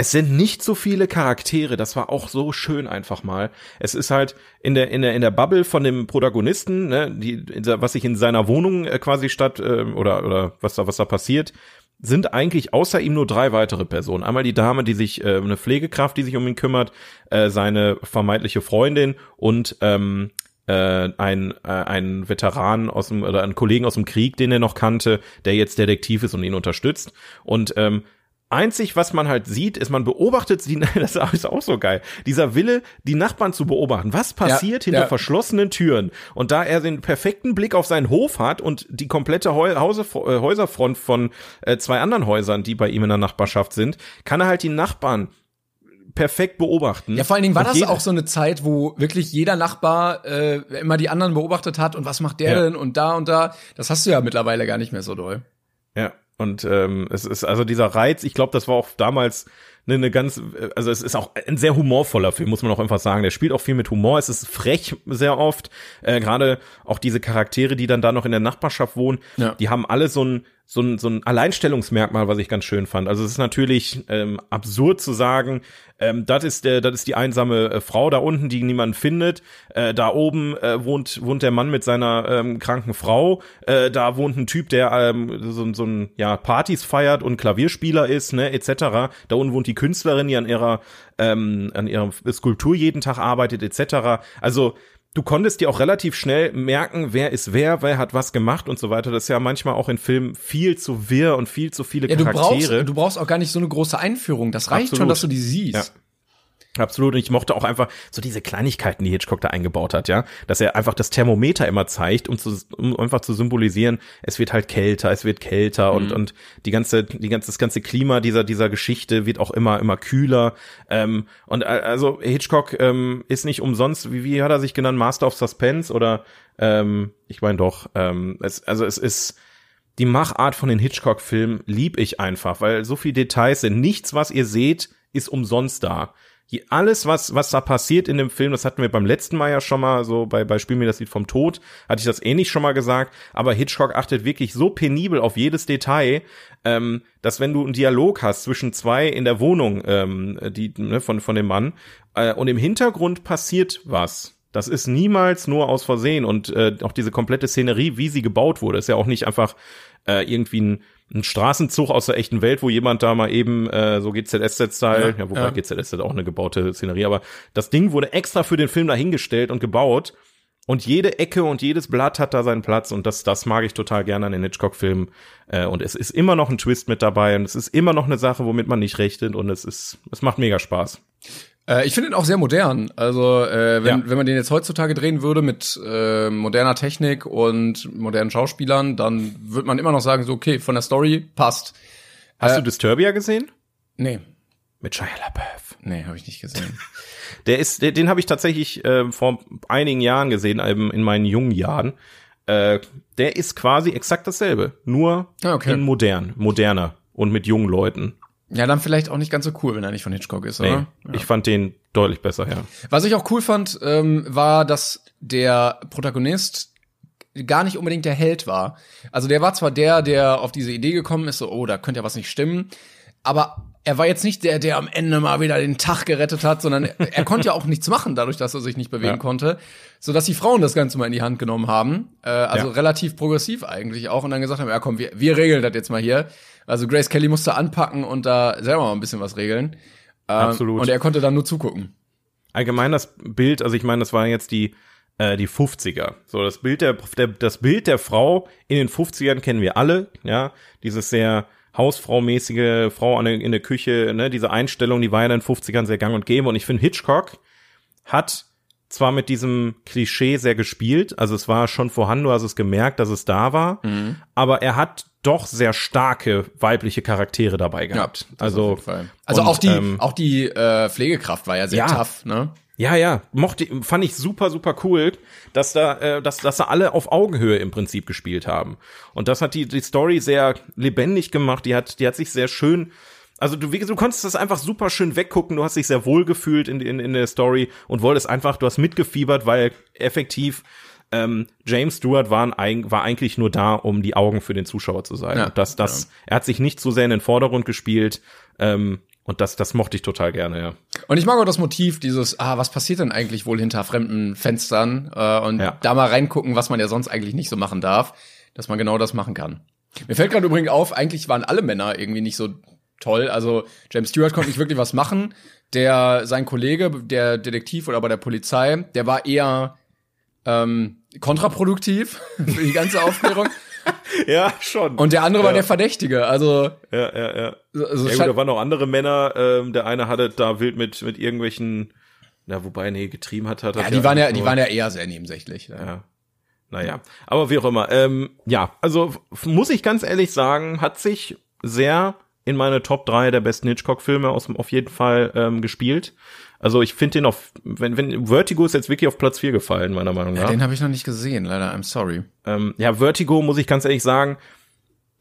Speaker 1: es sind nicht so viele Charaktere, das war auch so schön einfach mal. Es ist halt in der in der in der Bubble von dem Protagonisten, ne, die was sich in seiner Wohnung äh, quasi statt äh, oder oder was da was da passiert, sind eigentlich außer ihm nur drei weitere Personen. Einmal die Dame, die sich äh, eine Pflegekraft, die sich um ihn kümmert, äh, seine vermeintliche Freundin und ähm, äh, ein, äh, ein Veteran aus dem oder ein Kollegen aus dem Krieg, den er noch kannte, der jetzt Detektiv ist und ihn unterstützt. Und ähm, Einzig, was man halt sieht, ist, man beobachtet sie, das ist auch so geil, dieser Wille, die Nachbarn zu beobachten. Was passiert ja, hinter ja. verschlossenen Türen? Und da er den perfekten Blick auf seinen Hof hat und die komplette Hause, äh, Häuserfront von äh, zwei anderen Häusern, die bei ihm in der Nachbarschaft sind, kann er halt die Nachbarn perfekt beobachten.
Speaker 2: Ja, vor allen Dingen war das auch so eine Zeit, wo wirklich jeder Nachbar äh, immer die anderen beobachtet hat und was macht der ja. denn und da und da. Das hast du ja mittlerweile gar nicht mehr so doll.
Speaker 1: Ja, und ähm, es ist also dieser Reiz, ich glaube, das war auch damals eine, eine ganz, also es ist auch ein sehr humorvoller Film, muss man auch einfach sagen. Der spielt auch viel mit Humor, es ist frech sehr oft. Äh, Gerade auch diese Charaktere, die dann da noch in der Nachbarschaft wohnen, ja. die haben alle so ein so ein, so ein Alleinstellungsmerkmal, was ich ganz schön fand. Also es ist natürlich ähm, absurd zu sagen, ähm, das ist der, das ist die einsame äh, Frau da unten, die niemand findet. Äh, da oben äh, wohnt wohnt der Mann mit seiner ähm, kranken Frau. Äh, da wohnt ein Typ, der ähm, so, so ein ja Partys feiert und Klavierspieler ist, ne etc. Da unten wohnt die Künstlerin, die an ihrer ähm, an ihrer Skulptur jeden Tag arbeitet etc. Also du konntest dir auch relativ schnell merken, wer ist wer, wer hat was gemacht und so weiter. Das ist ja manchmal auch in Filmen viel zu wirr und viel zu viele ja, Charaktere.
Speaker 2: Du brauchst, du brauchst auch gar nicht so eine große Einführung. Das reicht Absolut. schon, dass du die siehst. Ja.
Speaker 1: Absolut. Und ich mochte auch einfach so diese Kleinigkeiten, die Hitchcock da eingebaut hat, ja. Dass er einfach das Thermometer immer zeigt, um, zu, um einfach zu symbolisieren, es wird halt kälter, es wird kälter mhm. und, und die ganze, die ganze, das ganze Klima dieser, dieser Geschichte wird auch immer, immer kühler. Ähm, und also Hitchcock ähm, ist nicht umsonst, wie, wie hat er sich genannt, Master of Suspense oder ähm, ich meine doch, ähm, es, also es ist die Machart von den Hitchcock-Filmen lieb ich einfach, weil so viele Details sind. Nichts, was ihr seht, ist umsonst da alles, was, was da passiert in dem Film, das hatten wir beim letzten Mal ja schon mal, so bei, bei Spiel mir das Lied vom Tod, hatte ich das ähnlich schon mal gesagt, aber Hitchcock achtet wirklich so penibel auf jedes Detail, ähm, dass wenn du einen Dialog hast zwischen zwei in der Wohnung, ähm, die, ne, von, von dem Mann, äh, und im Hintergrund passiert was, das ist niemals nur aus Versehen. Und äh, auch diese komplette Szenerie, wie sie gebaut wurde, ist ja auch nicht einfach äh, irgendwie ein ein Straßenzug aus der echten Welt, wo jemand da mal eben äh, so GZSZ-Style, ja, ja, wobei ja. GZSZ auch eine gebaute Szenerie, aber das Ding wurde extra für den Film dahingestellt und gebaut und jede Ecke und jedes Blatt hat da seinen Platz und das, das mag ich total gerne an den Hitchcock-Filmen äh, und es ist immer noch ein Twist mit dabei und es ist immer noch eine Sache, womit man nicht rechnet und es ist, es macht mega Spaß.
Speaker 2: Äh, ich finde ihn auch sehr modern. Also äh, wenn, ja. wenn man den jetzt heutzutage drehen würde mit äh, moderner Technik und modernen Schauspielern, dann würde man immer noch sagen, so okay, von der Story passt.
Speaker 1: Hast äh, du Disturbia gesehen?
Speaker 2: Nee.
Speaker 1: Mit Shia LaBeouf.
Speaker 2: Nee, habe ich nicht gesehen.
Speaker 1: der ist, den, den habe ich tatsächlich äh, vor einigen Jahren gesehen, eben in meinen jungen Jahren. Äh, der ist quasi exakt dasselbe, nur ah, okay. in modern, moderner und mit jungen Leuten.
Speaker 2: Ja, dann vielleicht auch nicht ganz so cool, wenn er nicht von Hitchcock ist, oder? Nee,
Speaker 1: ja. Ich fand den deutlich besser, ja.
Speaker 2: Was ich auch cool fand, ähm, war, dass der Protagonist gar nicht unbedingt der Held war. Also der war zwar der, der auf diese Idee gekommen ist, so, oh, da könnte ja was nicht stimmen, aber er war jetzt nicht der, der am Ende mal wieder den Tag gerettet hat, sondern er, er konnte ja auch nichts machen, dadurch, dass er sich nicht bewegen ja. konnte, so dass die Frauen das Ganze mal in die Hand genommen haben, äh, also ja. relativ progressiv eigentlich auch und dann gesagt haben, ja komm, wir, wir regeln das jetzt mal hier. Also Grace Kelly musste anpacken und da selber mal ein bisschen was regeln. Ähm, Absolut. Und er konnte dann nur zugucken.
Speaker 1: Allgemein das Bild, also ich meine, das waren jetzt die äh, die 50er. So das Bild der, der das Bild der Frau in den 50ern kennen wir alle, ja, dieses sehr Hausfrau-mäßige Frau in der Küche, ne, diese Einstellung, die war ja in den 50ern sehr gang und gäbe und ich finde Hitchcock hat zwar mit diesem Klischee sehr gespielt, also es war schon vorhanden, du hast es gemerkt, dass es da war, mhm. aber er hat doch sehr starke weibliche Charaktere dabei gehabt. Ja, also
Speaker 2: also und, auch die ähm, auch die äh, Pflegekraft war ja sehr ja, tough, ne?
Speaker 1: Ja, ja, mochte fand ich super super cool, dass da äh, dass dass da alle auf Augenhöhe im Prinzip gespielt haben. Und das hat die die Story sehr lebendig gemacht, die hat die hat sich sehr schön also du, wie, du konntest das einfach super schön weggucken, du hast dich sehr wohl gefühlt in, in, in der Story und wolltest einfach, du hast mitgefiebert, weil effektiv ähm, James Stewart war, war eigentlich nur da, um die Augen für den Zuschauer zu sein. Ja, das, das, ja. Er hat sich nicht so sehr in den Vordergrund gespielt. Ähm, Und das, das mochte ich total gerne, ja.
Speaker 2: Und ich mag auch das Motiv, dieses, ah, was passiert denn eigentlich wohl hinter fremden Fenstern? Äh, und
Speaker 1: Ja.
Speaker 2: da mal reingucken, was man ja sonst eigentlich nicht so machen darf, dass man genau das machen kann. Mir fällt gerade übrigens auf, eigentlich waren alle Männer irgendwie nicht so toll. Also James Stewart konnte nicht wirklich was machen. Der, sein Kollege, der Detektiv oder bei der Polizei, der war eher ähm, kontraproduktiv für die ganze Aufklärung.
Speaker 1: Ja, schon.
Speaker 2: Und der andere war
Speaker 1: Ja.
Speaker 2: der Verdächtige. Also,
Speaker 1: ja, ja, ja.
Speaker 2: also
Speaker 1: Ja, gut, da waren noch andere Männer. Ähm, der eine hatte da wild mit, mit irgendwelchen, na, wobei, nee, getrieben hat, hat er
Speaker 2: ja, die waren ja, die waren ja eher sehr nebensächlich. Ja.
Speaker 1: Ja. Naja, aber wie auch immer. Ähm, ja, also muss ich ganz ehrlich sagen, hat sich sehr in meine Top 3 der besten Hitchcock-Filme aus auf jeden Fall ähm, gespielt. Also ich finde den auf, wenn, wenn Vertigo ist jetzt wirklich auf Platz 4 gefallen, meiner Meinung nach.
Speaker 2: Ja, den habe ich noch nicht gesehen, leider. I'm sorry.
Speaker 1: Ähm, ja, Vertigo muss ich ganz ehrlich sagen,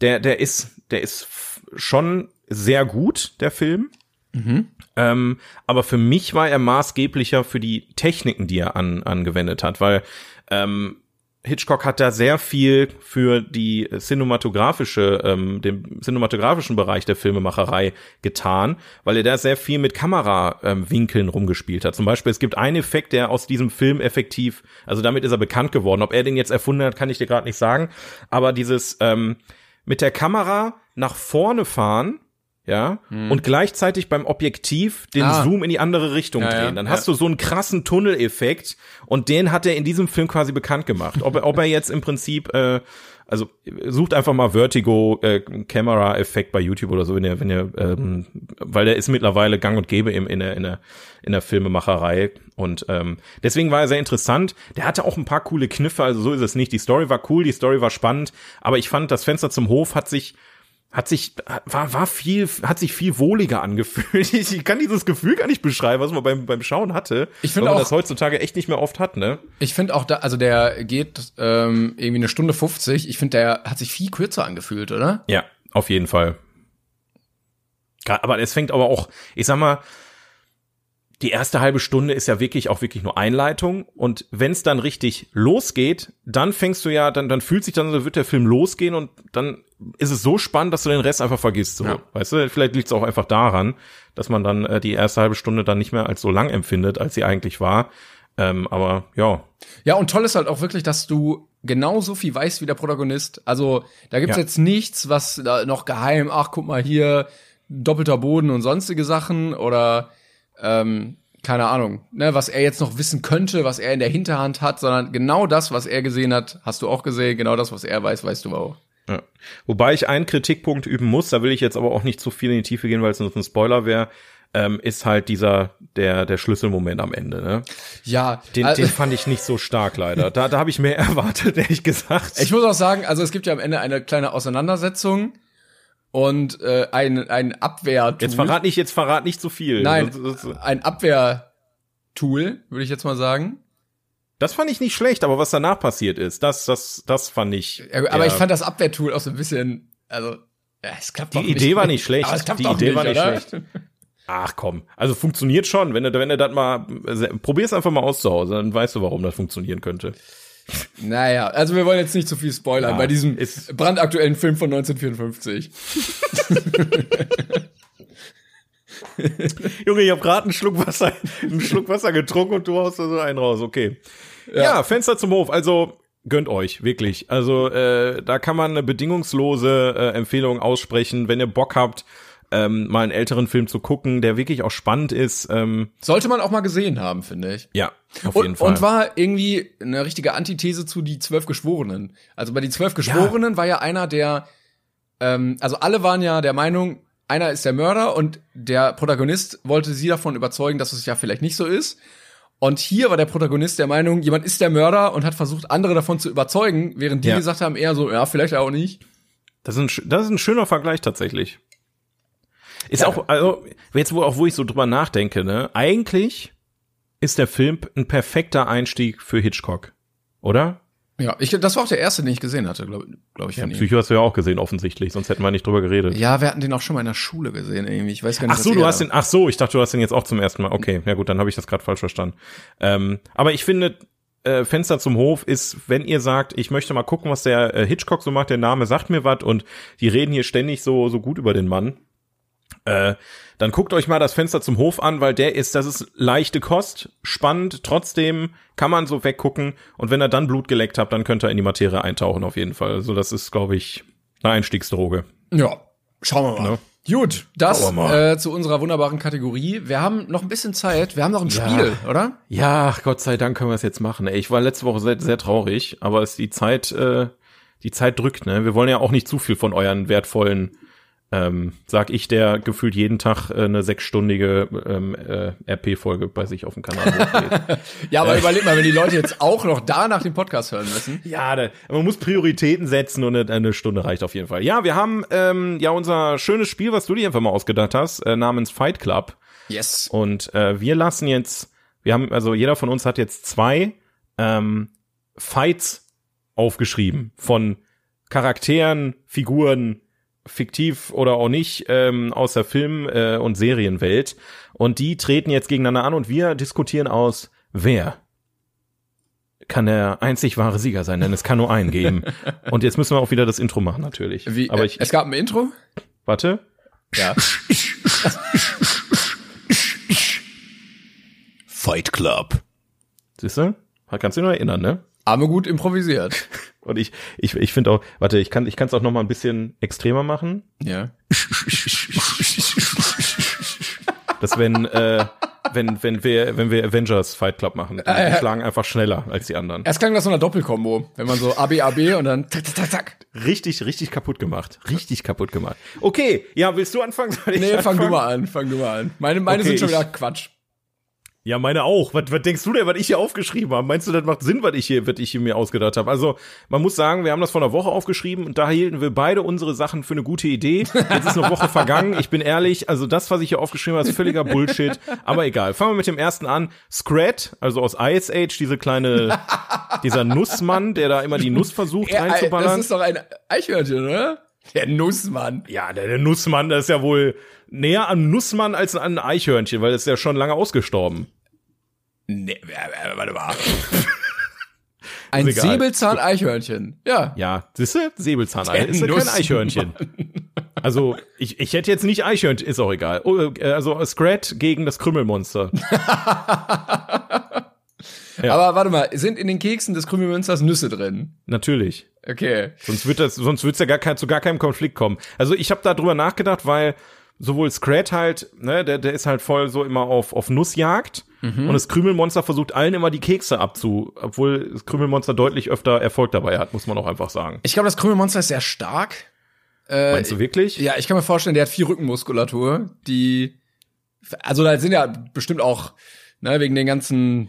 Speaker 1: der, der ist, der ist schon sehr gut, der Film. Ähm, aber für mich war er maßgeblicher für die Techniken, die er an, angewendet hat, weil ähm, Hitchcock hat da sehr viel für die cinematografische, ähm, den cinematografischen Bereich der Filmemacherei getan, weil er da sehr viel mit Kamerawinkeln ähm, rumgespielt hat. Zum Beispiel, es gibt einen Effekt, der aus diesem Film effektiv, also damit ist er bekannt geworden. Ob er den jetzt erfunden hat, kann ich dir gerade nicht sagen. Aber dieses ähm, mit der Kamera nach vorne fahren, ja, und gleichzeitig beim Objektiv den
Speaker 2: Ah.
Speaker 1: Zoom in die andere Richtung
Speaker 2: ja,
Speaker 1: drehen. Dann
Speaker 2: ja.
Speaker 1: hast du so einen krassen Tunneleffekt und den hat er in diesem Film quasi bekannt gemacht. Ob, er- ob er jetzt im Prinzip, äh, also sucht einfach mal Vertigo äh, Camera Effekt bei YouTube oder so, wenn ihr, wenn ihr, ähm, weil der ist mittlerweile Gang und Gäbe im, in der in der in der Filmemacherei und ähm, deswegen war er sehr interessant. Der hatte auch ein paar coole Kniffe, also so ist es nicht. Die Story war cool, die Story war spannend, aber ich fand das Fenster zum Hof hat sich hat sich war war viel hat sich viel wohliger angefühlt. Ich, kann dieses Gefühl gar nicht beschreiben, was man beim beim Schauen hatte.
Speaker 2: Ich finde auch-
Speaker 1: das heutzutage echt nicht mehr oft hat, ne?
Speaker 2: Ich finde auch da, also der geht ähm, irgendwie eine Stunde 50. Ich finde, der hat sich viel kürzer angefühlt, oder?
Speaker 1: Ja, auf jeden Fall. Aber es fängt aber auch, ich sag mal, die erste halbe Stunde ist ja wirklich auch wirklich nur Einleitung und wenn es dann richtig losgeht, dann fängst du ja, dann dann fühlt sich dann so, wird der Film losgehen und dann ist es so spannend, dass du den Rest einfach vergisst. So.
Speaker 2: Ja.
Speaker 1: Weißt du, vielleicht liegt es auch einfach daran, dass man dann äh, die erste halbe Stunde dann nicht mehr als so lang empfindet, als sie eigentlich war. Ähm, aber ja,
Speaker 2: Ja, und toll ist halt auch wirklich, dass du genauso viel weißt wie der Protagonist. Also da gibt's
Speaker 1: Ja.
Speaker 2: jetzt nichts, was da noch geheim, ach guck mal hier, doppelter Boden und sonstige Sachen oder ähm, keine Ahnung, ne, was er jetzt noch wissen könnte, was er in der Hinterhand hat, sondern genau das, was er gesehen hat, hast du auch gesehen, genau das, was er weiß, weißt du auch.
Speaker 1: Ja. Wobei ich einen Kritikpunkt üben muss, da will ich jetzt aber auch nicht zu viel in die Tiefe gehen, weil es sonst ein Spoiler wäre, ähm, ist halt dieser, der, der Schlüsselmoment am Ende, ne?
Speaker 2: Ja,
Speaker 1: Den,
Speaker 2: also-
Speaker 1: den fand ich nicht so stark, leider. Da, da habe ich mehr erwartet, ehrlich gesagt.
Speaker 2: Ich muss auch sagen, also es gibt ja am Ende eine kleine Auseinandersetzung und äh, ein, ein Abwehr.
Speaker 1: jetzt verrat nicht, jetzt verrat nicht zu viel.
Speaker 2: Nein, ein Abwehrtool, würde ich jetzt mal sagen.
Speaker 1: das fand ich nicht schlecht, aber was danach passiert ist, das, das, das fand ich.
Speaker 2: Ja, aber ich fand das Abwehrtool auch so ein bisschen, also, ja, es klappt
Speaker 1: Die Idee
Speaker 2: nicht.
Speaker 1: war nicht schlecht.
Speaker 2: Aber es klappt
Speaker 1: Die Idee
Speaker 2: nicht,
Speaker 1: war nicht
Speaker 2: oder?
Speaker 1: schlecht. Ach komm, also funktioniert schon. Wenn du, wenn du das mal, probier's einfach mal aus zu Hause, dann weißt du, warum das funktionieren könnte.
Speaker 2: Naja, also wir wollen jetzt nicht zu viel spoilern
Speaker 1: Ja,
Speaker 2: bei diesem brandaktuellen Film von 1954.
Speaker 1: Junge, ich habe gerade einen Schluck Wasser, einen Schluck Wasser getrunken und du haust da so einen raus. Okay. Ja, Fenster zum Hof. Also gönnt euch wirklich. Also äh, da kann man eine bedingungslose äh, Empfehlung aussprechen, wenn ihr Bock habt, ähm, mal einen älteren Film zu gucken, der wirklich auch spannend ist. Ähm,
Speaker 2: Sollte man auch mal gesehen haben, finde ich.
Speaker 1: ja, auf
Speaker 2: Und,
Speaker 1: jeden Fall.
Speaker 2: und war irgendwie eine richtige Antithese zu die zwölf Geschworenen. Also bei die zwölf Geschworenen war ja einer, der, ähm, also alle waren ja der Meinung, einer ist der Mörder und der Protagonist wollte sie davon überzeugen, dass es ja vielleicht nicht so ist. Und hier war der Protagonist der Meinung, jemand ist der Mörder und hat versucht, andere davon zu überzeugen, während die
Speaker 1: Ja.
Speaker 2: gesagt haben, eher so, ja, vielleicht auch nicht.
Speaker 1: Das ist, ein, das ist ein schöner Vergleich tatsächlich. Ist
Speaker 2: Ja.
Speaker 1: auch, also, jetzt wo auch, wo ich so drüber nachdenke, ne, eigentlich ist der Film ein perfekter Einstieg für Hitchcock. Oder?
Speaker 2: Ja, ich, das war auch der erste, den ich gesehen hatte, glaube glaub ich,
Speaker 1: Ja. Psycho hast du ja auch gesehen, offensichtlich, sonst hätten wir nicht drüber geredet.
Speaker 2: Ja, wir hatten den auch schon mal in der Schule gesehen, irgendwie. Ich weiß gar nicht,
Speaker 1: Ach so, du hast den, ach so, ich dachte, du hast den jetzt auch zum ersten Mal. Okay, ja gut, dann habe ich das gerade falsch verstanden. Ähm, aber ich finde, äh, Fenster zum Hof ist, wenn ihr sagt, ich möchte mal gucken, was der äh, Hitchcock so macht, der Name sagt mir was und die reden hier ständig so, so gut über den Mann. Äh, dann guckt euch mal das Fenster zum Hof an, weil der ist, das ist leichte Kost, spannend, trotzdem kann man so weggucken und wenn er dann Blut geleckt hat, dann könnt ihr in die Materie eintauchen auf jeden Fall. Also das ist, glaube ich, eine Einstiegsdroge.
Speaker 2: Ja, schauen wir mal.
Speaker 1: Ne?
Speaker 2: Gut, das äh, zu unserer wunderbaren Kategorie. Wir haben noch ein bisschen Zeit. Wir haben noch ein
Speaker 1: Ja.
Speaker 2: Spiel, oder?
Speaker 1: Ja, Gott sei Dank können wir es jetzt machen. Ey, ich war letzte Woche sehr, sehr traurig, aber es die Zeit, äh, die Zeit drückt, ne? Wir wollen ja auch nicht zu viel von euren wertvollen, ähm, sag ich, der gefühlt jeden Tag äh, eine sechsstündige ähm, äh, RP-Folge bei sich auf dem Kanal.
Speaker 2: Ja, aber überleg mal, wenn die Leute jetzt auch noch danach den Podcast hören müssen.
Speaker 1: Ja, da, man muss Prioritäten setzen und eine, eine Stunde reicht auf jeden Fall. Ja, wir haben ähm, ja unser schönes Spiel, was du dir einfach mal ausgedacht hast, äh, namens Fight Club.
Speaker 2: Yes.
Speaker 1: Und äh, wir lassen jetzt, wir haben, also jeder von uns hat jetzt zwei ähm, Fights aufgeschrieben von Charakteren, Figuren, fiktiv oder auch nicht, ähm, aus der Film- äh, und Serienwelt. Und die treten jetzt gegeneinander an und wir diskutieren aus, wer kann der einzig wahre Sieger sein, denn es kann nur einen geben. Und jetzt müssen wir auch wieder das Intro machen, natürlich.
Speaker 2: Wie,
Speaker 1: Aber
Speaker 2: äh,
Speaker 1: ich,
Speaker 2: es gab ein Intro?
Speaker 1: warte.
Speaker 2: Ja.
Speaker 1: Fight Club. Siehst du? Kannst du dich noch erinnern, ne?
Speaker 2: Aber gut improvisiert.
Speaker 1: Und ich, ich, ich finde auch, warte, ich kann, ich kann es auch noch mal ein bisschen extremer machen.
Speaker 2: Ja.
Speaker 1: Das wenn, äh, wenn, wenn wir, wenn wir Avengers Fight Club machen, die
Speaker 2: ja.
Speaker 1: schlagen einfach schneller als die anderen.
Speaker 2: Erst klang das so eine Doppelkombo. Wenn man so AB, AB und dann zack, zack, zack, zack.
Speaker 1: Richtig, richtig kaputt gemacht. Richtig kaputt gemacht. Okay, ja, willst du anfangen? Soll ich
Speaker 2: Nee, fang
Speaker 1: anfangen?
Speaker 2: du mal an, fang du mal an. Meine, meine
Speaker 1: Okay,
Speaker 2: sind schon wieder Quatsch.
Speaker 1: Ja, meine auch. Was, was denkst du denn, was ich hier aufgeschrieben habe? Meinst du, das macht Sinn, was ich hier, was ich hier mir ausgedacht habe? Also, man muss sagen, wir haben das vor einer Woche aufgeschrieben und da hielten wir beide unsere Sachen für eine gute Idee. Jetzt ist eine Woche vergangen. Ich bin ehrlich, also das, was ich hier aufgeschrieben habe, ist völliger Bullshit. Aber egal. Fangen wir mit dem ersten an. Scrat, also aus Ice Age, diese kleine, dieser Nussmann, der da immer die Nuss versucht
Speaker 2: das
Speaker 1: reinzuballern.
Speaker 2: ist doch ein Eichhörnchen, oder? Der Nussmann.
Speaker 1: Ja, der, der Nussmann, das ist ja wohl näher an Nussmann als an ein Eichhörnchen, weil das ist ja schon lange ausgestorben.
Speaker 2: Nee, äh, äh, warte mal. Ein. Säbelzahn-Eichhörnchen. Ja.
Speaker 1: Ja, siehst du? Säbelzahnei
Speaker 2: Der
Speaker 1: ist ja kein. Eichhörnchen. Also, ich, ich hätte jetzt nicht Eichhörnchen, ist auch egal. Oh, äh, also, Scrat gegen das Krümmelmonster. Ja.
Speaker 2: Aber warte mal, sind in den Keksen des Krümelmünsters Nüsse drin?
Speaker 1: Natürlich.
Speaker 2: Okay.
Speaker 1: Sonst wird das, sonst wird's ja gar kein, zu gar keinem Konflikt kommen. Also, ich habe da drüber nachgedacht, weil sowohl Scrat halt, ne, der, der ist halt voll so immer auf, auf Nussjagd. Und das Krümelmonster versucht allen immer die Kekse abzu, obwohl das Krümelmonster deutlich öfter Erfolg dabei hat, muss man auch einfach sagen.
Speaker 2: Ich glaube, das Krümelmonster ist sehr stark. Äh,
Speaker 1: Meinst du wirklich?
Speaker 2: Ja, ich kann mir vorstellen, der hat viel Rückenmuskulatur, die, also da sind ja bestimmt auch, ne, wegen den ganzen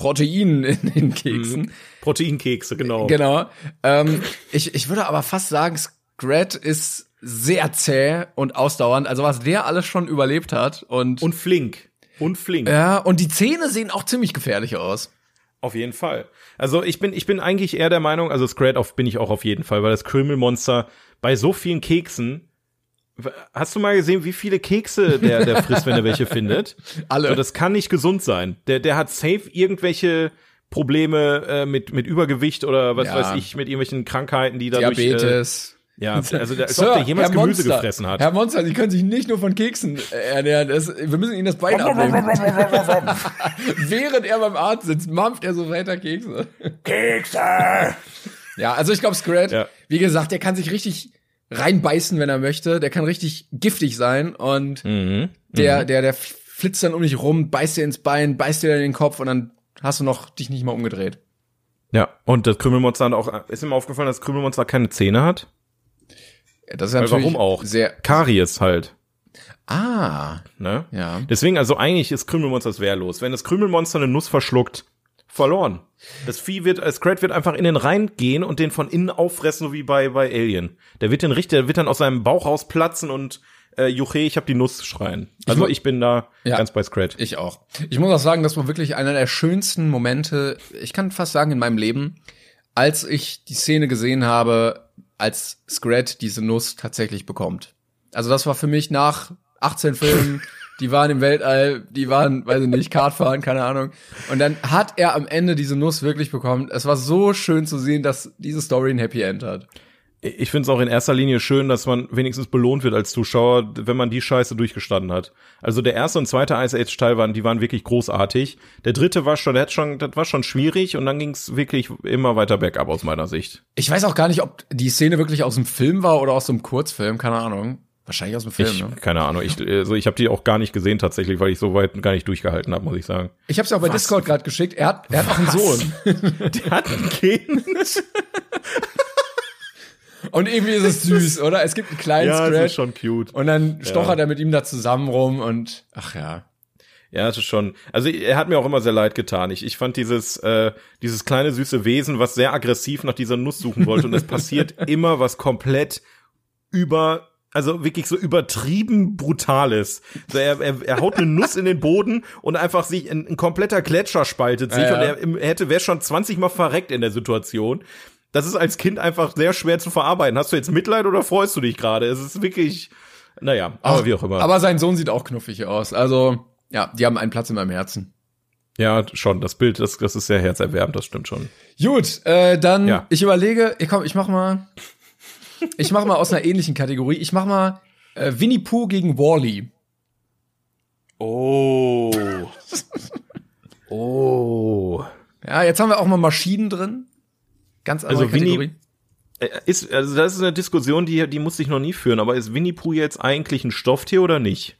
Speaker 2: Proteinen in den Keksen.
Speaker 1: Proteinkekse, genau.
Speaker 2: Genau. Ähm, ich, ich würde aber fast sagen, Scrat ist sehr zäh und ausdauernd. Also was der alles schon überlebt hat und,
Speaker 1: Und flink. Und flink.
Speaker 2: ja, und die Zähne sehen auch ziemlich gefährlich aus.
Speaker 1: Auf jeden Fall. Also ich bin, ich bin eigentlich eher der Meinung, also Scrat auf bin ich auch auf jeden Fall, weil das Krümelmonster bei so vielen Keksen, hast du mal gesehen, wie viele Kekse der, der frisst, wenn er welche findet?
Speaker 2: Alle.
Speaker 1: So, das kann nicht gesund sein. Der, der hat safe irgendwelche Probleme äh, mit, mit Übergewicht oder was
Speaker 2: Ja.
Speaker 1: weiß ich, mit irgendwelchen Krankheiten, die dadurch, äh,
Speaker 2: Diabetes.
Speaker 1: ja, also als
Speaker 2: Sir,
Speaker 1: ob der jemals
Speaker 2: Herr
Speaker 1: Gemüse
Speaker 2: Monster,
Speaker 1: gefressen hat.
Speaker 2: Herr Monster, Sie können sich nicht nur von Keksen äh, ernähren. Das, wir müssen Ihnen das Bein abnehmen. Während er beim Arzt sitzt, mampft er so weiter Kekse.
Speaker 1: Kekse!
Speaker 2: Ja, also ich glaube, Scrat,
Speaker 1: Ja.
Speaker 2: wie gesagt, der kann sich richtig reinbeißen, wenn er möchte. Der kann richtig giftig sein und
Speaker 1: Mhm.
Speaker 2: der, der, der flitzt dann um dich rum, beißt dir ins Bein, beißt dir in den Kopf und dann hast du noch dich nicht mal umgedreht.
Speaker 1: Ja, und das Krümelmonster hat auch, ist ihm aufgefallen, dass das Krümelmonster keine Zähne hat?
Speaker 2: Ja, Das ist
Speaker 1: Weil
Speaker 2: natürlich
Speaker 1: warum auch?
Speaker 2: sehr.
Speaker 1: Karies halt.
Speaker 2: Ah,
Speaker 1: Ne?
Speaker 2: ja.
Speaker 1: Deswegen, also eigentlich ist Krümelmonster wehrlos. Wenn das Krümelmonster eine Nuss verschluckt, verloren. Das Vieh wird, als Scrat wird einfach in den Rhein gehen und den von innen auffressen, so wie bei, bei Alien. Der wird den richtig, der wird dann aus seinem Bauch rausplatzen und äh, Juche, ich hab die Nuss schreien. Also
Speaker 2: mu-
Speaker 1: ich bin da
Speaker 2: Ja.
Speaker 1: ganz bei Scrat.
Speaker 2: Ich auch. Ich muss auch sagen, das war wirklich einer der schönsten Momente, ich kann fast sagen, in meinem Leben, als ich die Szene gesehen habe, als Scrat diese Nuss tatsächlich bekommt. Also das war für mich nach 18 Filmen, die waren im Weltall, die waren, weiß ich nicht, Kartfahren, keine Ahnung. Und dann hat er am Ende diese Nuss wirklich bekommen. Es war so schön zu sehen, dass diese Story ein Happy End hat.
Speaker 1: Ich finde es auch in erster Linie schön, dass man wenigstens belohnt wird als Zuschauer, wenn man die Scheiße durchgestanden hat. Also der erste und zweite Ice Age Teil waren, die waren wirklich großartig. Der dritte war schon, der hat schon, das war schon schwierig und dann ging es wirklich immer weiter bergab aus meiner Sicht.
Speaker 2: Ich weiß auch gar nicht, ob die Szene wirklich aus dem Film war oder aus dem Kurzfilm, keine Ahnung. Wahrscheinlich aus dem Film,
Speaker 1: ich,
Speaker 2: ne?
Speaker 1: Keine Ahnung. Ich, also ich habe die auch gar nicht gesehen tatsächlich, weil ich so weit gar nicht durchgehalten habe, muss ich sagen.
Speaker 2: Ich habe es ja auch bei Was? Discord gerade geschickt. Er hat, er hat auch einen Sohn.
Speaker 1: Der hat ein Kind.
Speaker 2: Und irgendwie ist es süß, oder? Es gibt einen kleinen
Speaker 1: ja,
Speaker 2: Scratch.
Speaker 1: Das ist schon cute.
Speaker 2: Und dann stochert ja. er mit ihm da zusammen rum und ach ja.
Speaker 1: Ja, das ist schon. Also er hat mir auch immer sehr leid getan. Ich, ich fand dieses äh, dieses kleine süße Wesen, was sehr aggressiv nach dieser Nuss suchen wollte, und es passiert immer was komplett über also wirklich so übertrieben brutales. So er, er, er haut eine Nuss in den Boden und einfach sich ein, ein kompletter Gletscher spaltet sich ja, ja. und er, er hätte wäre schon 20 mal verreckt in der Situation das ist als Kind einfach sehr schwer zu verarbeiten. Hast du jetzt Mitleid oder freust du dich gerade? Es ist wirklich, naja, aber Ach, wie auch immer.
Speaker 2: Aber sein Sohn sieht auch knuffig aus. Also, ja, die haben einen Platz in meinem Herzen.
Speaker 1: Ja, schon. Das Bild, das, das ist sehr herzerwärmend, das stimmt schon.
Speaker 2: Gut, äh, dann, ja. ich überlege, ich komm, ich mach mal, ich mach mal aus einer ähnlichen Kategorie. Ich mach mal äh, Winnie Pooh gegen Wally.
Speaker 1: Oh. oh.
Speaker 2: Ja, jetzt haben wir auch mal Maschinen drin. Ganz andere also Kategorie. Winnie
Speaker 1: äh, ist, also das ist eine Diskussion, die, die musste ich noch nie führen, aber ist Winnie Pooh jetzt eigentlich ein Stofftier oder nicht?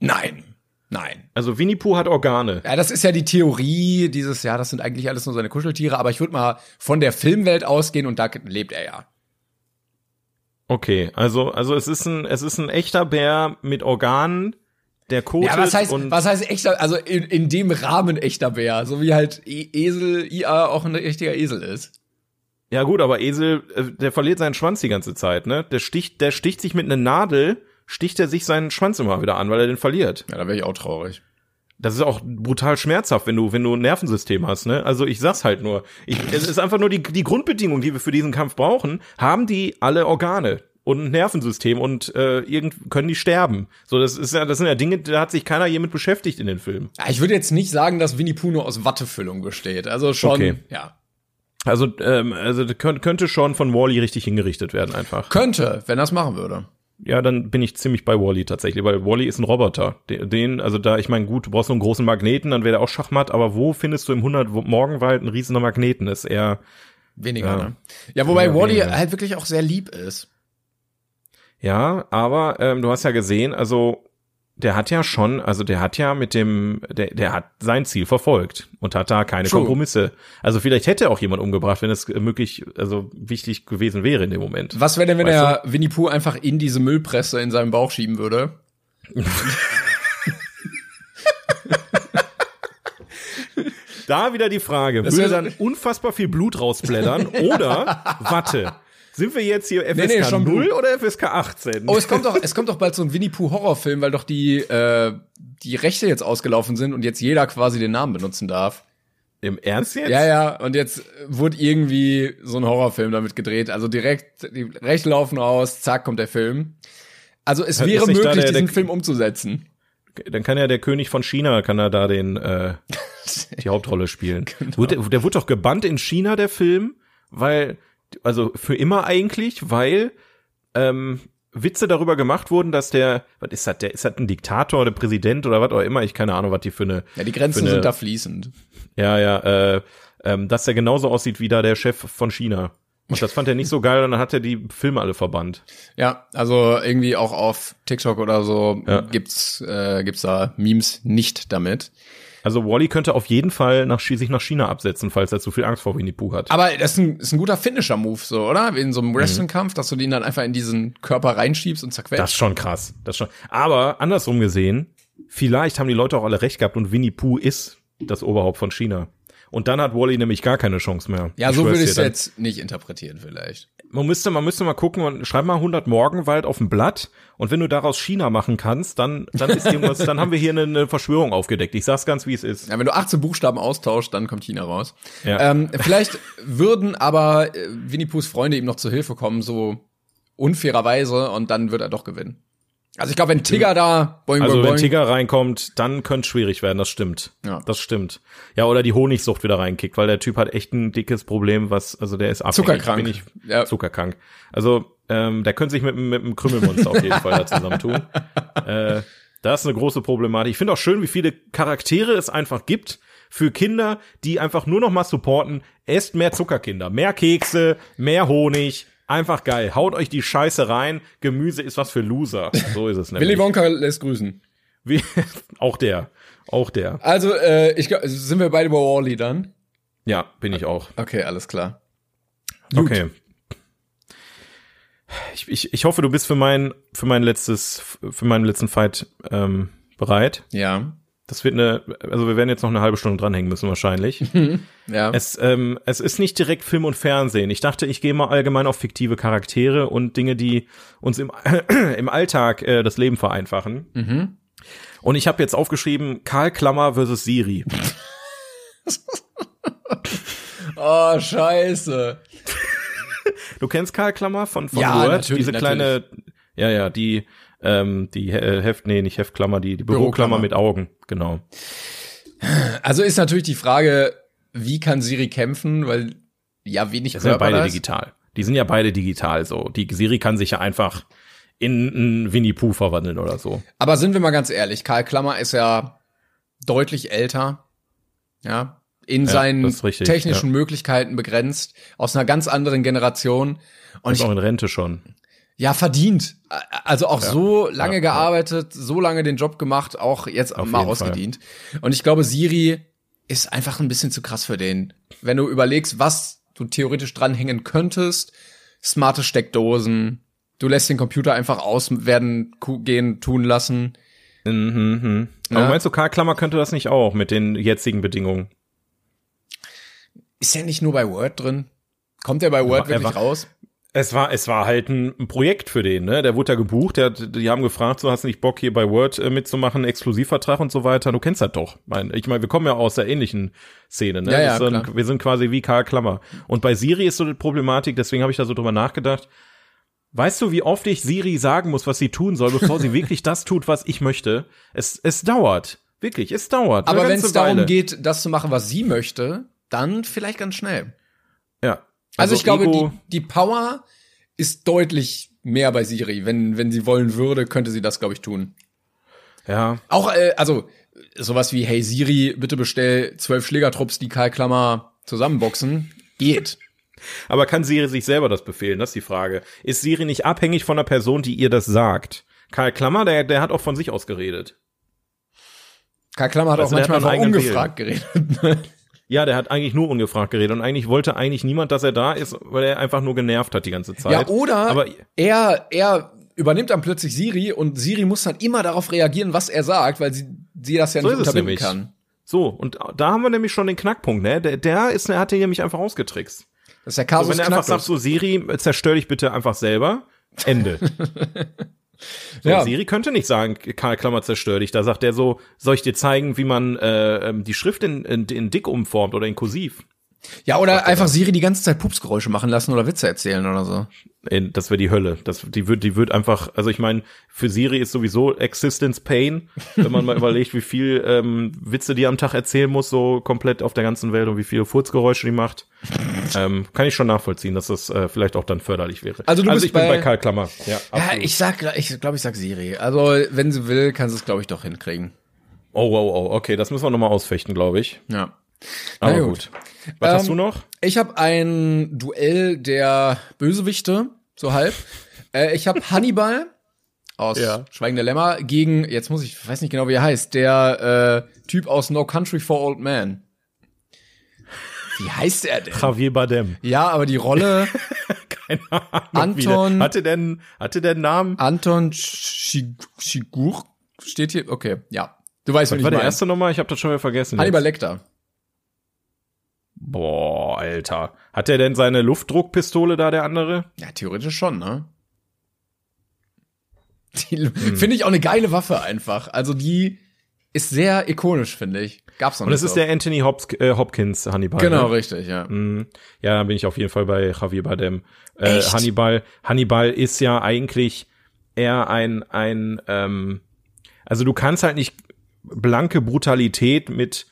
Speaker 2: Nein. Nein.
Speaker 1: Also Winnie Pooh hat Organe.
Speaker 2: Ja, das ist ja die Theorie dieses, ja, das sind eigentlich alles nur seine Kuscheltiere, aber ich würde mal von der Filmwelt ausgehen und da lebt er ja.
Speaker 1: Okay, also, also es ist ein, es ist ein echter Bär mit Organen, der kotet
Speaker 2: ja, was heißt, was heißt echter, also in, in dem Rahmen echter Bär, so wie halt e Esel, IA auch ein richtiger Esel ist.
Speaker 1: Ja gut, aber Esel, äh, der verliert seinen Schwanz die ganze Zeit, ne? Der sticht, der sticht sich mit einer Nadel, sticht er sich seinen Schwanz immer wieder an, weil er den verliert.
Speaker 2: Ja, da wäre ich auch traurig.
Speaker 1: Das ist auch brutal schmerzhaft, wenn du, wenn du ein Nervensystem hast, ne? Also ich sag's halt nur. Ich, es ist einfach nur die, die Grundbedingung, die wir für diesen Kampf brauchen, haben die alle Organe und ein Nervensystem und äh, irgend können die sterben. So, das ist ja, das sind ja Dinge, da hat sich keiner je mit beschäftigt in den Filmen.
Speaker 2: Ja, ich würde jetzt nicht sagen, dass Winnie Pooh nur aus Wattefüllung besteht. Also schon, okay. ja.
Speaker 1: Also, ähm, also könnte schon von Wally richtig hingerichtet werden, einfach.
Speaker 2: Könnte, wenn das machen würde.
Speaker 1: Ja, dann bin ich ziemlich bei Wally tatsächlich, weil Wally ist ein Roboter. Den, also da, ich meine, gut, du brauchst so einen großen Magneten, dann wäre der auch Schachmatt, aber wo findest du im 100 Morgenwald einen riesiger Magneten? Ist eher
Speaker 2: weniger, ja, ne? Ja, wobei Wally halt wirklich auch sehr lieb ist.
Speaker 1: Ja, aber ähm, du hast ja gesehen, also der hat ja schon, also der hat ja mit dem, der, der hat sein Ziel verfolgt und hat da keine True. Kompromisse. Also vielleicht hätte auch jemand umgebracht, wenn es möglich, also wichtig gewesen wäre in dem Moment.
Speaker 2: Was wäre denn, wenn weißt er du? Winnie Pooh einfach in diese Müllpresse in seinem Bauch schieben würde?
Speaker 1: da wieder die Frage, das würde dann unfassbar viel Blut rausblättern oder Watte? Sind wir jetzt hier FSK nee, nee, schon 0 oder FSK 18?
Speaker 2: Oh, es kommt doch, es kommt doch bald so ein Winnie Pooh Horrorfilm, weil doch die, äh, die Rechte jetzt ausgelaufen sind und jetzt jeder quasi den Namen benutzen darf.
Speaker 1: Im Ernst jetzt?
Speaker 2: Ja, ja, und jetzt wurde irgendwie so ein Horrorfilm damit gedreht. Also direkt, die Rechte laufen aus, zack, kommt der Film. Also es wäre möglich, der, diesen der, Film umzusetzen.
Speaker 1: Dann kann ja der König von China, kann er da den, äh, die Hauptrolle spielen. genau. der, der wurde doch gebannt in China, der Film, weil also für immer eigentlich, weil ähm, Witze darüber gemacht wurden, dass der, was ist das, der ist das ein Diktator oder Präsident oder was auch immer, ich keine Ahnung, was die für eine.
Speaker 2: Ja, die Grenzen
Speaker 1: eine,
Speaker 2: sind da fließend.
Speaker 1: Ja, ja, äh, ähm, dass der genauso aussieht wie da der Chef von China. Und das fand er nicht so geil und dann hat er die Filme alle verbannt.
Speaker 2: Ja, also irgendwie auch auf TikTok oder so ja. gibt's äh, gibt's da Memes nicht damit.
Speaker 1: Also Wally könnte auf jeden Fall nach, sich nach China absetzen, falls er zu viel Angst vor Winnie Pooh hat.
Speaker 2: Aber das ist ein, ist ein guter Finisher-Move, so, oder? In so einem mhm. Wrestling-Kampf, dass du den dann einfach in diesen Körper reinschiebst und zerquetscht.
Speaker 1: Das ist schon krass. Das ist schon. Aber andersrum gesehen, vielleicht haben die Leute auch alle recht gehabt und Winnie Pooh ist das Oberhaupt von China. Und dann hat Wally nämlich gar keine Chance mehr.
Speaker 2: Ja, ich so würde ich es jetzt nicht interpretieren vielleicht
Speaker 1: man müsste, man müsste mal gucken und schreib mal 100 Morgenwald auf ein Blatt und wenn du daraus China machen kannst, dann, dann ist irgendwas, dann haben wir hier eine, eine, Verschwörung aufgedeckt. Ich sag's ganz, wie es ist.
Speaker 2: Ja, wenn du 18 Buchstaben austauschst, dann kommt China raus. Ja. Ähm, vielleicht würden aber äh, Winnie Poohs Freunde ihm noch zur Hilfe kommen, so unfairerweise, und dann wird er doch gewinnen. Also ich glaube, wenn Tigger da, boing,
Speaker 1: Also
Speaker 2: boing,
Speaker 1: wenn Tigger reinkommt, dann könnte es schwierig werden, das stimmt.
Speaker 2: Ja.
Speaker 1: Das stimmt. Ja, oder die Honigsucht wieder reinkickt, weil der Typ hat echt ein dickes Problem, was, also der ist abhängig.
Speaker 2: Zuckerkrank.
Speaker 1: Ich,
Speaker 2: Ja.
Speaker 1: Zuckerkrank. Also, ähm, der könnte sich mit, mit einem Krümmelmonster auf jeden Fall da zusammentun. Äh, das ist eine große Problematik. Ich finde auch schön, wie viele Charaktere es einfach gibt für Kinder, die einfach nur noch mal supporten. Esst mehr Zuckerkinder, mehr Kekse, mehr Honig. Einfach geil. Haut euch die Scheiße rein. Gemüse ist was für Loser. So ist es nämlich.
Speaker 2: Willy Wonka lässt grüßen.
Speaker 1: Wie, auch der. Auch der.
Speaker 2: Also, äh, ich glaub, sind wir beide bei Wally dann?
Speaker 1: Ja, bin ich auch.
Speaker 2: Okay, alles klar. Gut.
Speaker 1: Okay. Ich, ich, ich hoffe, du bist für mein, für mein letztes, für meinen letzten Fight ähm, bereit.
Speaker 2: Ja.
Speaker 1: Das wird eine, also wir werden jetzt noch eine halbe Stunde dranhängen müssen wahrscheinlich.
Speaker 2: Ja.
Speaker 1: es, ähm, es ist nicht direkt Film und Fernsehen. Ich dachte, ich gehe mal allgemein auf fiktive Charaktere und Dinge, die uns im, im Alltag äh, das Leben vereinfachen.
Speaker 2: Mhm.
Speaker 1: Und ich habe jetzt aufgeschrieben, Karl Klammer versus Siri.
Speaker 2: oh, scheiße.
Speaker 1: Du kennst Karl Klammer von, von
Speaker 2: Ja,
Speaker 1: Word?
Speaker 2: natürlich,
Speaker 1: Diese kleine, ja, ja, die, ähm, die äh, Heft, nee, nicht Heftklammer, die, die Büroklammer
Speaker 2: Büroklammer.
Speaker 1: mit Augen, genau.
Speaker 2: Also ist natürlich die Frage, wie kann Siri kämpfen, weil ja wenig
Speaker 1: Die sind ja
Speaker 2: Körper
Speaker 1: beide
Speaker 2: da ist.
Speaker 1: digital. Die sind ja beide digital so. Die Siri kann sich ja einfach in einen Winnie Pooh verwandeln oder so.
Speaker 2: Aber sind wir mal ganz ehrlich, Karl Klammer ist ja deutlich älter, ja, in
Speaker 1: Ja,
Speaker 2: seinen
Speaker 1: das richtig,
Speaker 2: technischen Möglichkeiten begrenzt, aus einer ganz anderen Generation und
Speaker 1: Ist
Speaker 2: ich,
Speaker 1: auch in Rente schon.
Speaker 2: Ja verdient, also auch so lange
Speaker 1: ja, ja.
Speaker 2: gearbeitet, so lange den Job gemacht, auch jetzt
Speaker 1: Auf
Speaker 2: mal ausgedient. Und ich glaube, Siri ist einfach ein bisschen zu krass für den. Wenn du überlegst, was du theoretisch dranhängen könntest, smarte Steckdosen, du lässt den Computer einfach aus werden gehen tun lassen.
Speaker 1: Mhm.
Speaker 2: Ja.
Speaker 1: Aber meinst du, Karl Klammer könnte das nicht auch mit den jetzigen Bedingungen?
Speaker 2: Ist er nicht nur bei Word drin? Kommt er bei Word
Speaker 1: er
Speaker 2: wirklich raus?
Speaker 1: Es war, es war halt ein Projekt für den, ne? Der wurde da gebucht, der, hat- die haben gefragt, so hast du nicht Bock hier bei Word äh, mitzumachen, Exklusivvertrag und so weiter. Du kennst das doch. Mein, ich meine, wir kommen ja aus der ähnlichen Szene, ne?
Speaker 2: Ja, ja,
Speaker 1: dann-
Speaker 2: klar.
Speaker 1: wir sind quasi wie Karl Klammer. Und bei Siri ist so die Problematik, deswegen habe ich da so drüber nachgedacht. Weißt du, wie oft ich Siri sagen muss, was sie tun soll, bevor sie wirklich das tut, was ich möchte? Es, es dauert. Wirklich, es dauert.
Speaker 2: Aber wenn es darum geht, das zu machen, was sie möchte, dann vielleicht ganz schnell.
Speaker 1: Ja.
Speaker 2: Also, ich glaube,
Speaker 1: Ego-
Speaker 2: die, die Power ist deutlich mehr bei Siri. Wenn, wenn sie wollen würde, könnte sie das, glaube ich, tun.
Speaker 1: ja,
Speaker 2: Auch, äh, also, sowas wie, hey Siri, bitte bestell zwölf Schlägertrupps, die Karl Klammer zusammenboxen. Geht.
Speaker 1: Aber kann Siri sich selber das befehlen? Das ist die Frage. Ist Siri nicht abhängig von einer Person, die ihr das sagt? Karl Klammer, der, der hat auch von sich aus geredet.
Speaker 2: Karl Klammer hat
Speaker 1: Also,
Speaker 2: auch
Speaker 1: der hat
Speaker 2: manchmal
Speaker 1: eigenen
Speaker 2: ungefragt geredet.
Speaker 1: Ja, der hat eigentlich nur ungefragt geredet und eigentlich wollte eigentlich niemand, dass er da ist, weil er einfach nur genervt hat die ganze Zeit.
Speaker 2: ja, oder
Speaker 1: Aber
Speaker 2: er, er übernimmt dann plötzlich Siri und Siri muss dann immer darauf reagieren, was er sagt, weil sie, sie das ja
Speaker 1: So
Speaker 2: nicht unterbinden kann.
Speaker 1: so, und da haben wir nämlich schon den Knackpunkt, ne? Der, der ist, der hat den nämlich einfach ausgetrickst.
Speaker 2: Das ist der
Speaker 1: So,
Speaker 2: Kasus
Speaker 1: wenn er einfach sagt, so Siri, zerstör dich bitte einfach selber. Ende. So,
Speaker 2: Ja.
Speaker 1: Siri könnte nicht sagen, Karl Klammer zerstör dich. Da sagt er so, soll ich dir zeigen, wie man äh, ähm, die Schrift in, in, in dick umformt oder in kursiv?
Speaker 2: Ja, oder einfach Siri die ganze Zeit Pupsgeräusche machen lassen oder Witze erzählen oder so.
Speaker 1: Das wäre die Hölle. Das, die wird, die wird einfach, also ich meine, für Siri ist sowieso Existence Pain, wenn man mal überlegt, wie viel ähm, Witze die am Tag erzählen muss, so komplett auf der ganzen Welt und wie viele Furzgeräusche die macht. ähm, kann ich schon nachvollziehen, dass das äh, vielleicht auch dann förderlich wäre.
Speaker 2: Also du bist
Speaker 1: ich bin
Speaker 2: bei-
Speaker 1: bei Karl Klammer. Ja,
Speaker 2: Ja, ich sag, ich glaube, ich sag Siri. Also, wenn sie will, kann sie es, glaube ich, doch hinkriegen.
Speaker 1: oh, oh, oh, okay, das müssen wir nochmal ausfechten, glaube ich.
Speaker 2: Ja.
Speaker 1: Aber
Speaker 2: Na
Speaker 1: gut. Was hast
Speaker 2: Ähm,
Speaker 1: du noch?
Speaker 2: Ich habe ein Duell der Bösewichte, so halb. äh, ich habe Hannibal aus
Speaker 1: Ja.
Speaker 2: Schweigen der Lämmer gegen, jetzt muss ich, weiß nicht genau, wie er heißt, der äh, Typ aus No Country for Old Men. Wie heißt er denn?
Speaker 1: Javier Bardem.
Speaker 2: Ja, aber die Rolle
Speaker 1: Keine Ahnung.
Speaker 2: Anton-
Speaker 1: der, hatte denn, hatte der Namen?
Speaker 2: Anton Schig- Schigur steht hier. Okay, ja. Du weißt, wen
Speaker 1: Was
Speaker 2: ich
Speaker 1: war der
Speaker 2: meine.
Speaker 1: erste nochmal? Ich habe das schon wieder vergessen.
Speaker 2: Hannibal
Speaker 1: jetzt.
Speaker 2: Lecter.
Speaker 1: Boah, Alter. Hat der denn seine Luftdruckpistole da, der andere?
Speaker 2: Ja, theoretisch schon, ne?
Speaker 1: Hm.
Speaker 2: finde ich auch eine geile Waffe einfach. Also die ist sehr ikonisch, finde ich. Gab's noch
Speaker 1: Und
Speaker 2: nicht
Speaker 1: es ist
Speaker 2: so.
Speaker 1: der Anthony Hopkins, äh, Hopkins Hannibal.
Speaker 2: Genau,
Speaker 1: Ne?
Speaker 2: richtig, ja.
Speaker 1: Mm, Ja, da bin ich auf jeden Fall bei Javier Bardem. Äh,
Speaker 2: Echt?
Speaker 1: Hannibal, Hannibal ist ja eigentlich eher ein, ein, ähm, also du kannst halt nicht blanke Brutalität mit,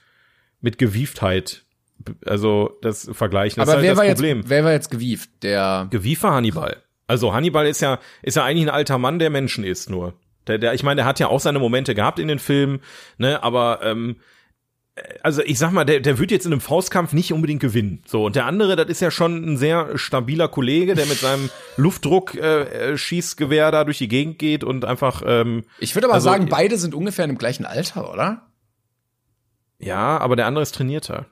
Speaker 1: mit Gewieftheit, also das vergleichen. Das
Speaker 2: Aber
Speaker 1: ist
Speaker 2: wer,
Speaker 1: halt
Speaker 2: war
Speaker 1: das
Speaker 2: jetzt,
Speaker 1: Problem.
Speaker 2: wer war jetzt gewieft? Der.
Speaker 1: Gewieft war Hannibal. Also Hannibal ist ja, ist ja eigentlich ein alter Mann, der Menschen ist nur. Der, der, ich meine, der hat ja auch seine Momente gehabt in den Filmen, ne, aber ähm, also ich sag mal, der, der wird jetzt in einem Faustkampf nicht unbedingt gewinnen. So, und der andere, das ist ja schon ein sehr stabiler Kollege, der mit seinem Luftdruck äh, äh, Schießgewehr da durch die Gegend geht und einfach ähm,
Speaker 2: Ich würde aber
Speaker 1: Also,
Speaker 2: sagen, beide sind ungefähr im gleichen Alter, oder?
Speaker 1: ja, aber der andere ist trainierter.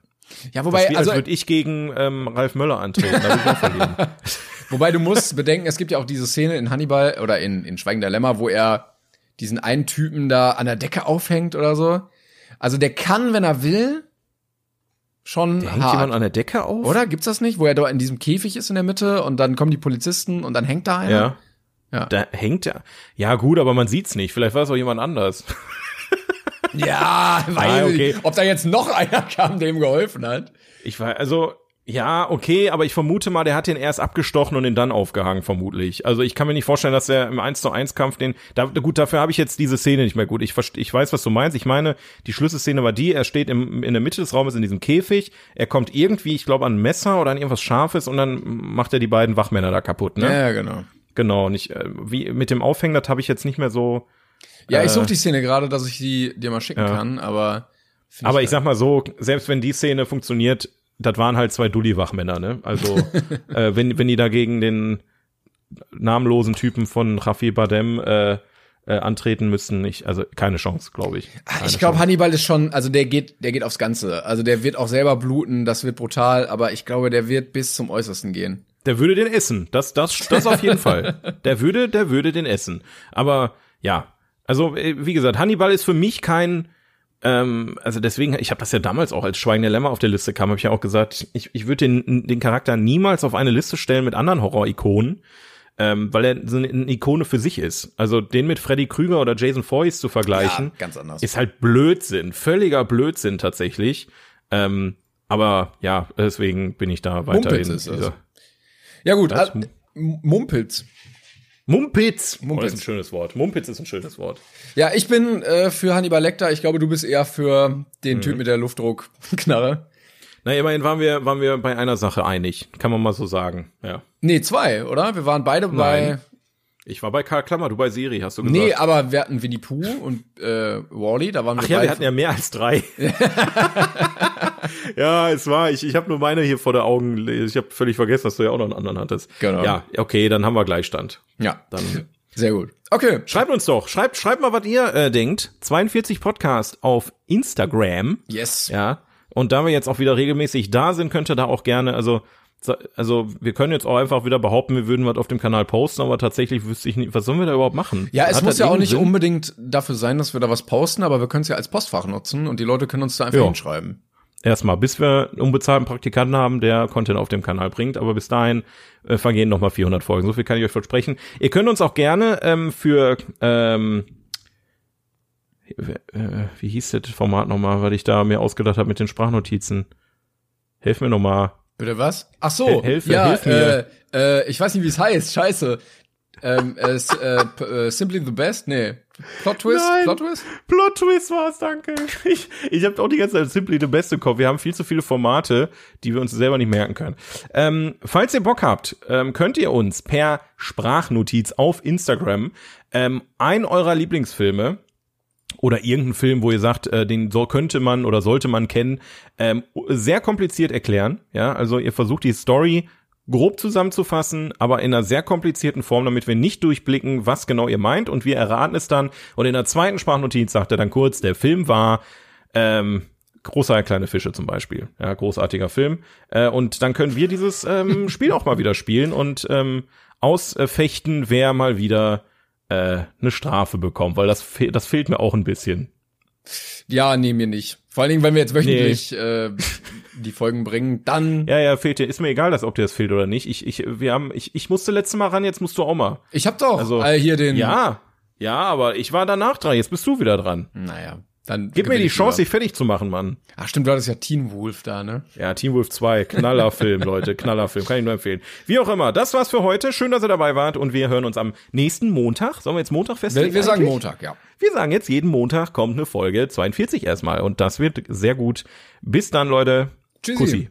Speaker 2: Ja,
Speaker 1: Das
Speaker 2: wobei,
Speaker 1: wie,
Speaker 2: also,
Speaker 1: als würde ich gegen ähm, Ralf Möller antreten. Da würde ich auch verlieren.
Speaker 2: wobei du musst bedenken, es gibt ja auch diese Szene in Hannibal oder in, in Schweigen der Lämmer, wo er diesen einen Typen da an der Decke aufhängt oder so. Also der kann, wenn er will, schon
Speaker 1: Da hängt
Speaker 2: hart.
Speaker 1: jemand an der Decke auf?
Speaker 2: Oder? Gibt's das nicht? Wo er da in diesem Käfig ist in der Mitte und dann kommen die Polizisten und dann hängt da einer?
Speaker 1: Ja.
Speaker 2: Ja.
Speaker 1: Da hängt er. Ja, gut, aber man sieht's nicht. Vielleicht war es auch jemand anders.
Speaker 2: Ja, weiß
Speaker 1: Ah, okay.
Speaker 2: Ob da jetzt noch einer kam, der ihm geholfen hat.
Speaker 1: Ich war, also, ja, okay, aber ich vermute mal, der hat den erst abgestochen und den dann aufgehangen, vermutlich. Also ich kann mir nicht vorstellen, dass er im 1 zu 1 Kampf den, da, gut, dafür habe ich jetzt diese Szene nicht mehr gut. Ich, ich weiß, was du meinst. Ich meine, die Schlüsselszene war die, er steht im, in der Mitte des Raumes in diesem Käfig, er kommt irgendwie, ich glaube, an ein Messer oder an irgendwas Scharfes und dann macht er die beiden Wachmänner da kaputt, ne?
Speaker 2: Ja, genau.
Speaker 1: Genau, und ich, äh, wie, mit dem Aufhängen, das habe ich jetzt nicht mehr so,
Speaker 2: Ja, ich
Speaker 1: Äh,
Speaker 2: suche die Szene gerade, dass ich die dir mal schicken
Speaker 1: Ja.
Speaker 2: kann, aber.
Speaker 1: Aber ich sag mal so, selbst wenn die Szene funktioniert, das waren halt zwei Dulli-Wachmänner, ne? Also, äh, wenn, wenn die dagegen den namenlosen Typen von Rafi Badem äh, äh, antreten müssten, ich, also keine Chance, glaube ich. Keine
Speaker 2: Ich glaube. Hannibal ist schon, also der geht, der geht aufs Ganze. Also der wird auch selber bluten, das wird brutal, aber ich glaube, der wird bis zum Äußersten gehen.
Speaker 1: Der würde den essen. Das, das, das auf jeden Fall. Der würde, der würde den essen. Aber ja, also äh, wie gesagt, Hannibal ist für mich kein, ähm, also deswegen, ich habe das ja damals auch als Schweigende Lämmer auf der Liste kam, habe ich ja auch gesagt, ich, ich würde den, den Charakter niemals auf eine Liste stellen mit anderen Horror-Ikonen, ähm, weil er so eine, eine Ikone für sich ist. Also den mit Freddy Krüger oder Jason Voorhees zu vergleichen,
Speaker 2: Ja, ganz anders.
Speaker 1: ist halt Blödsinn, völliger Blödsinn tatsächlich. Ähm, aber ja, deswegen bin ich da weiterhin.
Speaker 2: Mumpitz ist es.
Speaker 1: dieser-
Speaker 2: Ja gut, äh, Mumpitz.
Speaker 1: Mumpitz.
Speaker 2: Mumpitz.
Speaker 1: Oh, das ist ein schönes Wort. Mumpitz ist ein schönes Wort.
Speaker 2: Ja, ich bin äh, für Hannibal Lecter. Ich glaube, du bist eher für den
Speaker 1: Mhm.
Speaker 2: Typ mit der Luftdruckknarre.
Speaker 1: Na, immerhin waren wir, waren wir bei einer Sache einig. Kann man mal so sagen. Ja.
Speaker 2: Nee, zwei, oder? Wir waren beide bei.
Speaker 1: Nein. Ich war bei Karl Klammer, du bei Siri, hast du gesagt.
Speaker 2: Nee, aber wir hatten Winnie Pooh und äh, Wally, da waren wir
Speaker 1: Ach ja,
Speaker 2: beide.
Speaker 1: wir hatten ja mehr als drei. ja, es war, ich, ich habe nur meine hier vor der Augen. Ich habe völlig vergessen, dass du ja auch noch einen anderen hattest.
Speaker 2: Genau.
Speaker 1: Ja, okay, dann haben wir Gleichstand.
Speaker 2: ja,
Speaker 1: Dann
Speaker 2: sehr gut. Okay,
Speaker 1: schreibt uns doch, schreibt, schreibt mal, was ihr äh, denkt. 42 Podcast auf Instagram.
Speaker 2: yes.
Speaker 1: Ja. Und da wir jetzt auch wieder regelmäßig da sind, könnt ihr da auch gerne, also, also wir können jetzt auch einfach wieder behaupten, wir würden was auf dem Kanal posten, aber tatsächlich wüsste ich nicht, was sollen wir da überhaupt machen?
Speaker 2: Ja, es
Speaker 1: Hat
Speaker 2: muss ja auch nicht
Speaker 1: Sinn?
Speaker 2: unbedingt dafür sein, dass wir da was posten, aber wir können es ja als Postfach nutzen und die Leute können uns da einfach
Speaker 1: Ja.
Speaker 2: hinschreiben.
Speaker 1: Erstmal, bis wir einen unbezahlten Praktikanten haben, der Content auf dem Kanal bringt, aber bis dahin äh, vergehen noch mal 400 Folgen. So viel kann ich euch versprechen. Ihr könnt uns auch gerne ähm, für ähm, äh, wie hieß das Format nochmal, weil ich da mir ausgedacht habe mit den Sprachnotizen. Helf mir nochmal.
Speaker 2: Bitte was? Ach so,
Speaker 1: hilf-
Speaker 2: ja,
Speaker 1: hilf mir.
Speaker 2: Äh, äh, ich weiß nicht, wie es heißt. Scheiße. ähm, äh, äh, äh, Simply the Best? Nee. Plot Twist?
Speaker 1: Nein.
Speaker 2: Plot Twist?
Speaker 1: Plot Twist war's, danke. Ich, ich habe auch die ganze Zeit Simply the Best im Kopf. Wir haben viel zu viele Formate, die wir uns selber nicht merken können. Ähm, falls ihr Bock habt, ähm, könnt ihr uns per Sprachnotiz auf Instagram ähm, ein eurer Lieblingsfilme oder irgendeinen Film, wo ihr sagt, äh, den so könnte man oder sollte man kennen, ähm, sehr kompliziert erklären. Ja, also ihr versucht die Story grob zusammenzufassen, aber in einer sehr komplizierten Form, damit wir nicht durchblicken, was genau ihr meint und wir erraten es dann. Und in der zweiten Sprachnotiz sagt er dann kurz, der Film war ähm, Großer kleine Fische zum Beispiel. Ja, großartiger Film. Äh, und dann können wir dieses ähm, Spiel auch mal wieder spielen und ähm, ausfechten, wer mal wieder äh, eine Strafe bekommt, weil das, fe das fehlt mir auch ein bisschen.
Speaker 2: Ja, nee, mir nicht. Vor allen Dingen, wenn wir jetzt wöchentlich äh, die Folgen bringen, dann.
Speaker 1: Ja, ja, fehlt dir. Ist mir egal, dass, ob dir das fehlt oder nicht. Ich, ich, wir haben, ich, ich musste letztes Mal ran, jetzt musst du auch mal.
Speaker 2: Ich hab doch
Speaker 1: Also,
Speaker 2: äh, hier den.
Speaker 1: Ja, ja, aber ich war danach dran. Jetzt bist du wieder dran.
Speaker 2: Naja. Dann
Speaker 1: Gib mir die Chance, dich fertig zu machen, Mann.
Speaker 2: Ach stimmt, du hattest ja Teen Wolf da, ne?
Speaker 1: Ja, Team Wolf 2, Knallerfilm, Leute, Knallerfilm, kann ich nur empfehlen. Wie auch immer, das war's für heute. Schön, dass ihr dabei wart und wir hören uns am nächsten Montag. Sollen wir jetzt Montag festlegen?
Speaker 2: Wir, wir sagen? Montag, ja.
Speaker 1: Wir sagen jetzt, jeden Montag kommt eine Folge 42 erstmal und das wird sehr gut. Bis dann, Leute.
Speaker 2: Tschüssi.
Speaker 1: Kussi.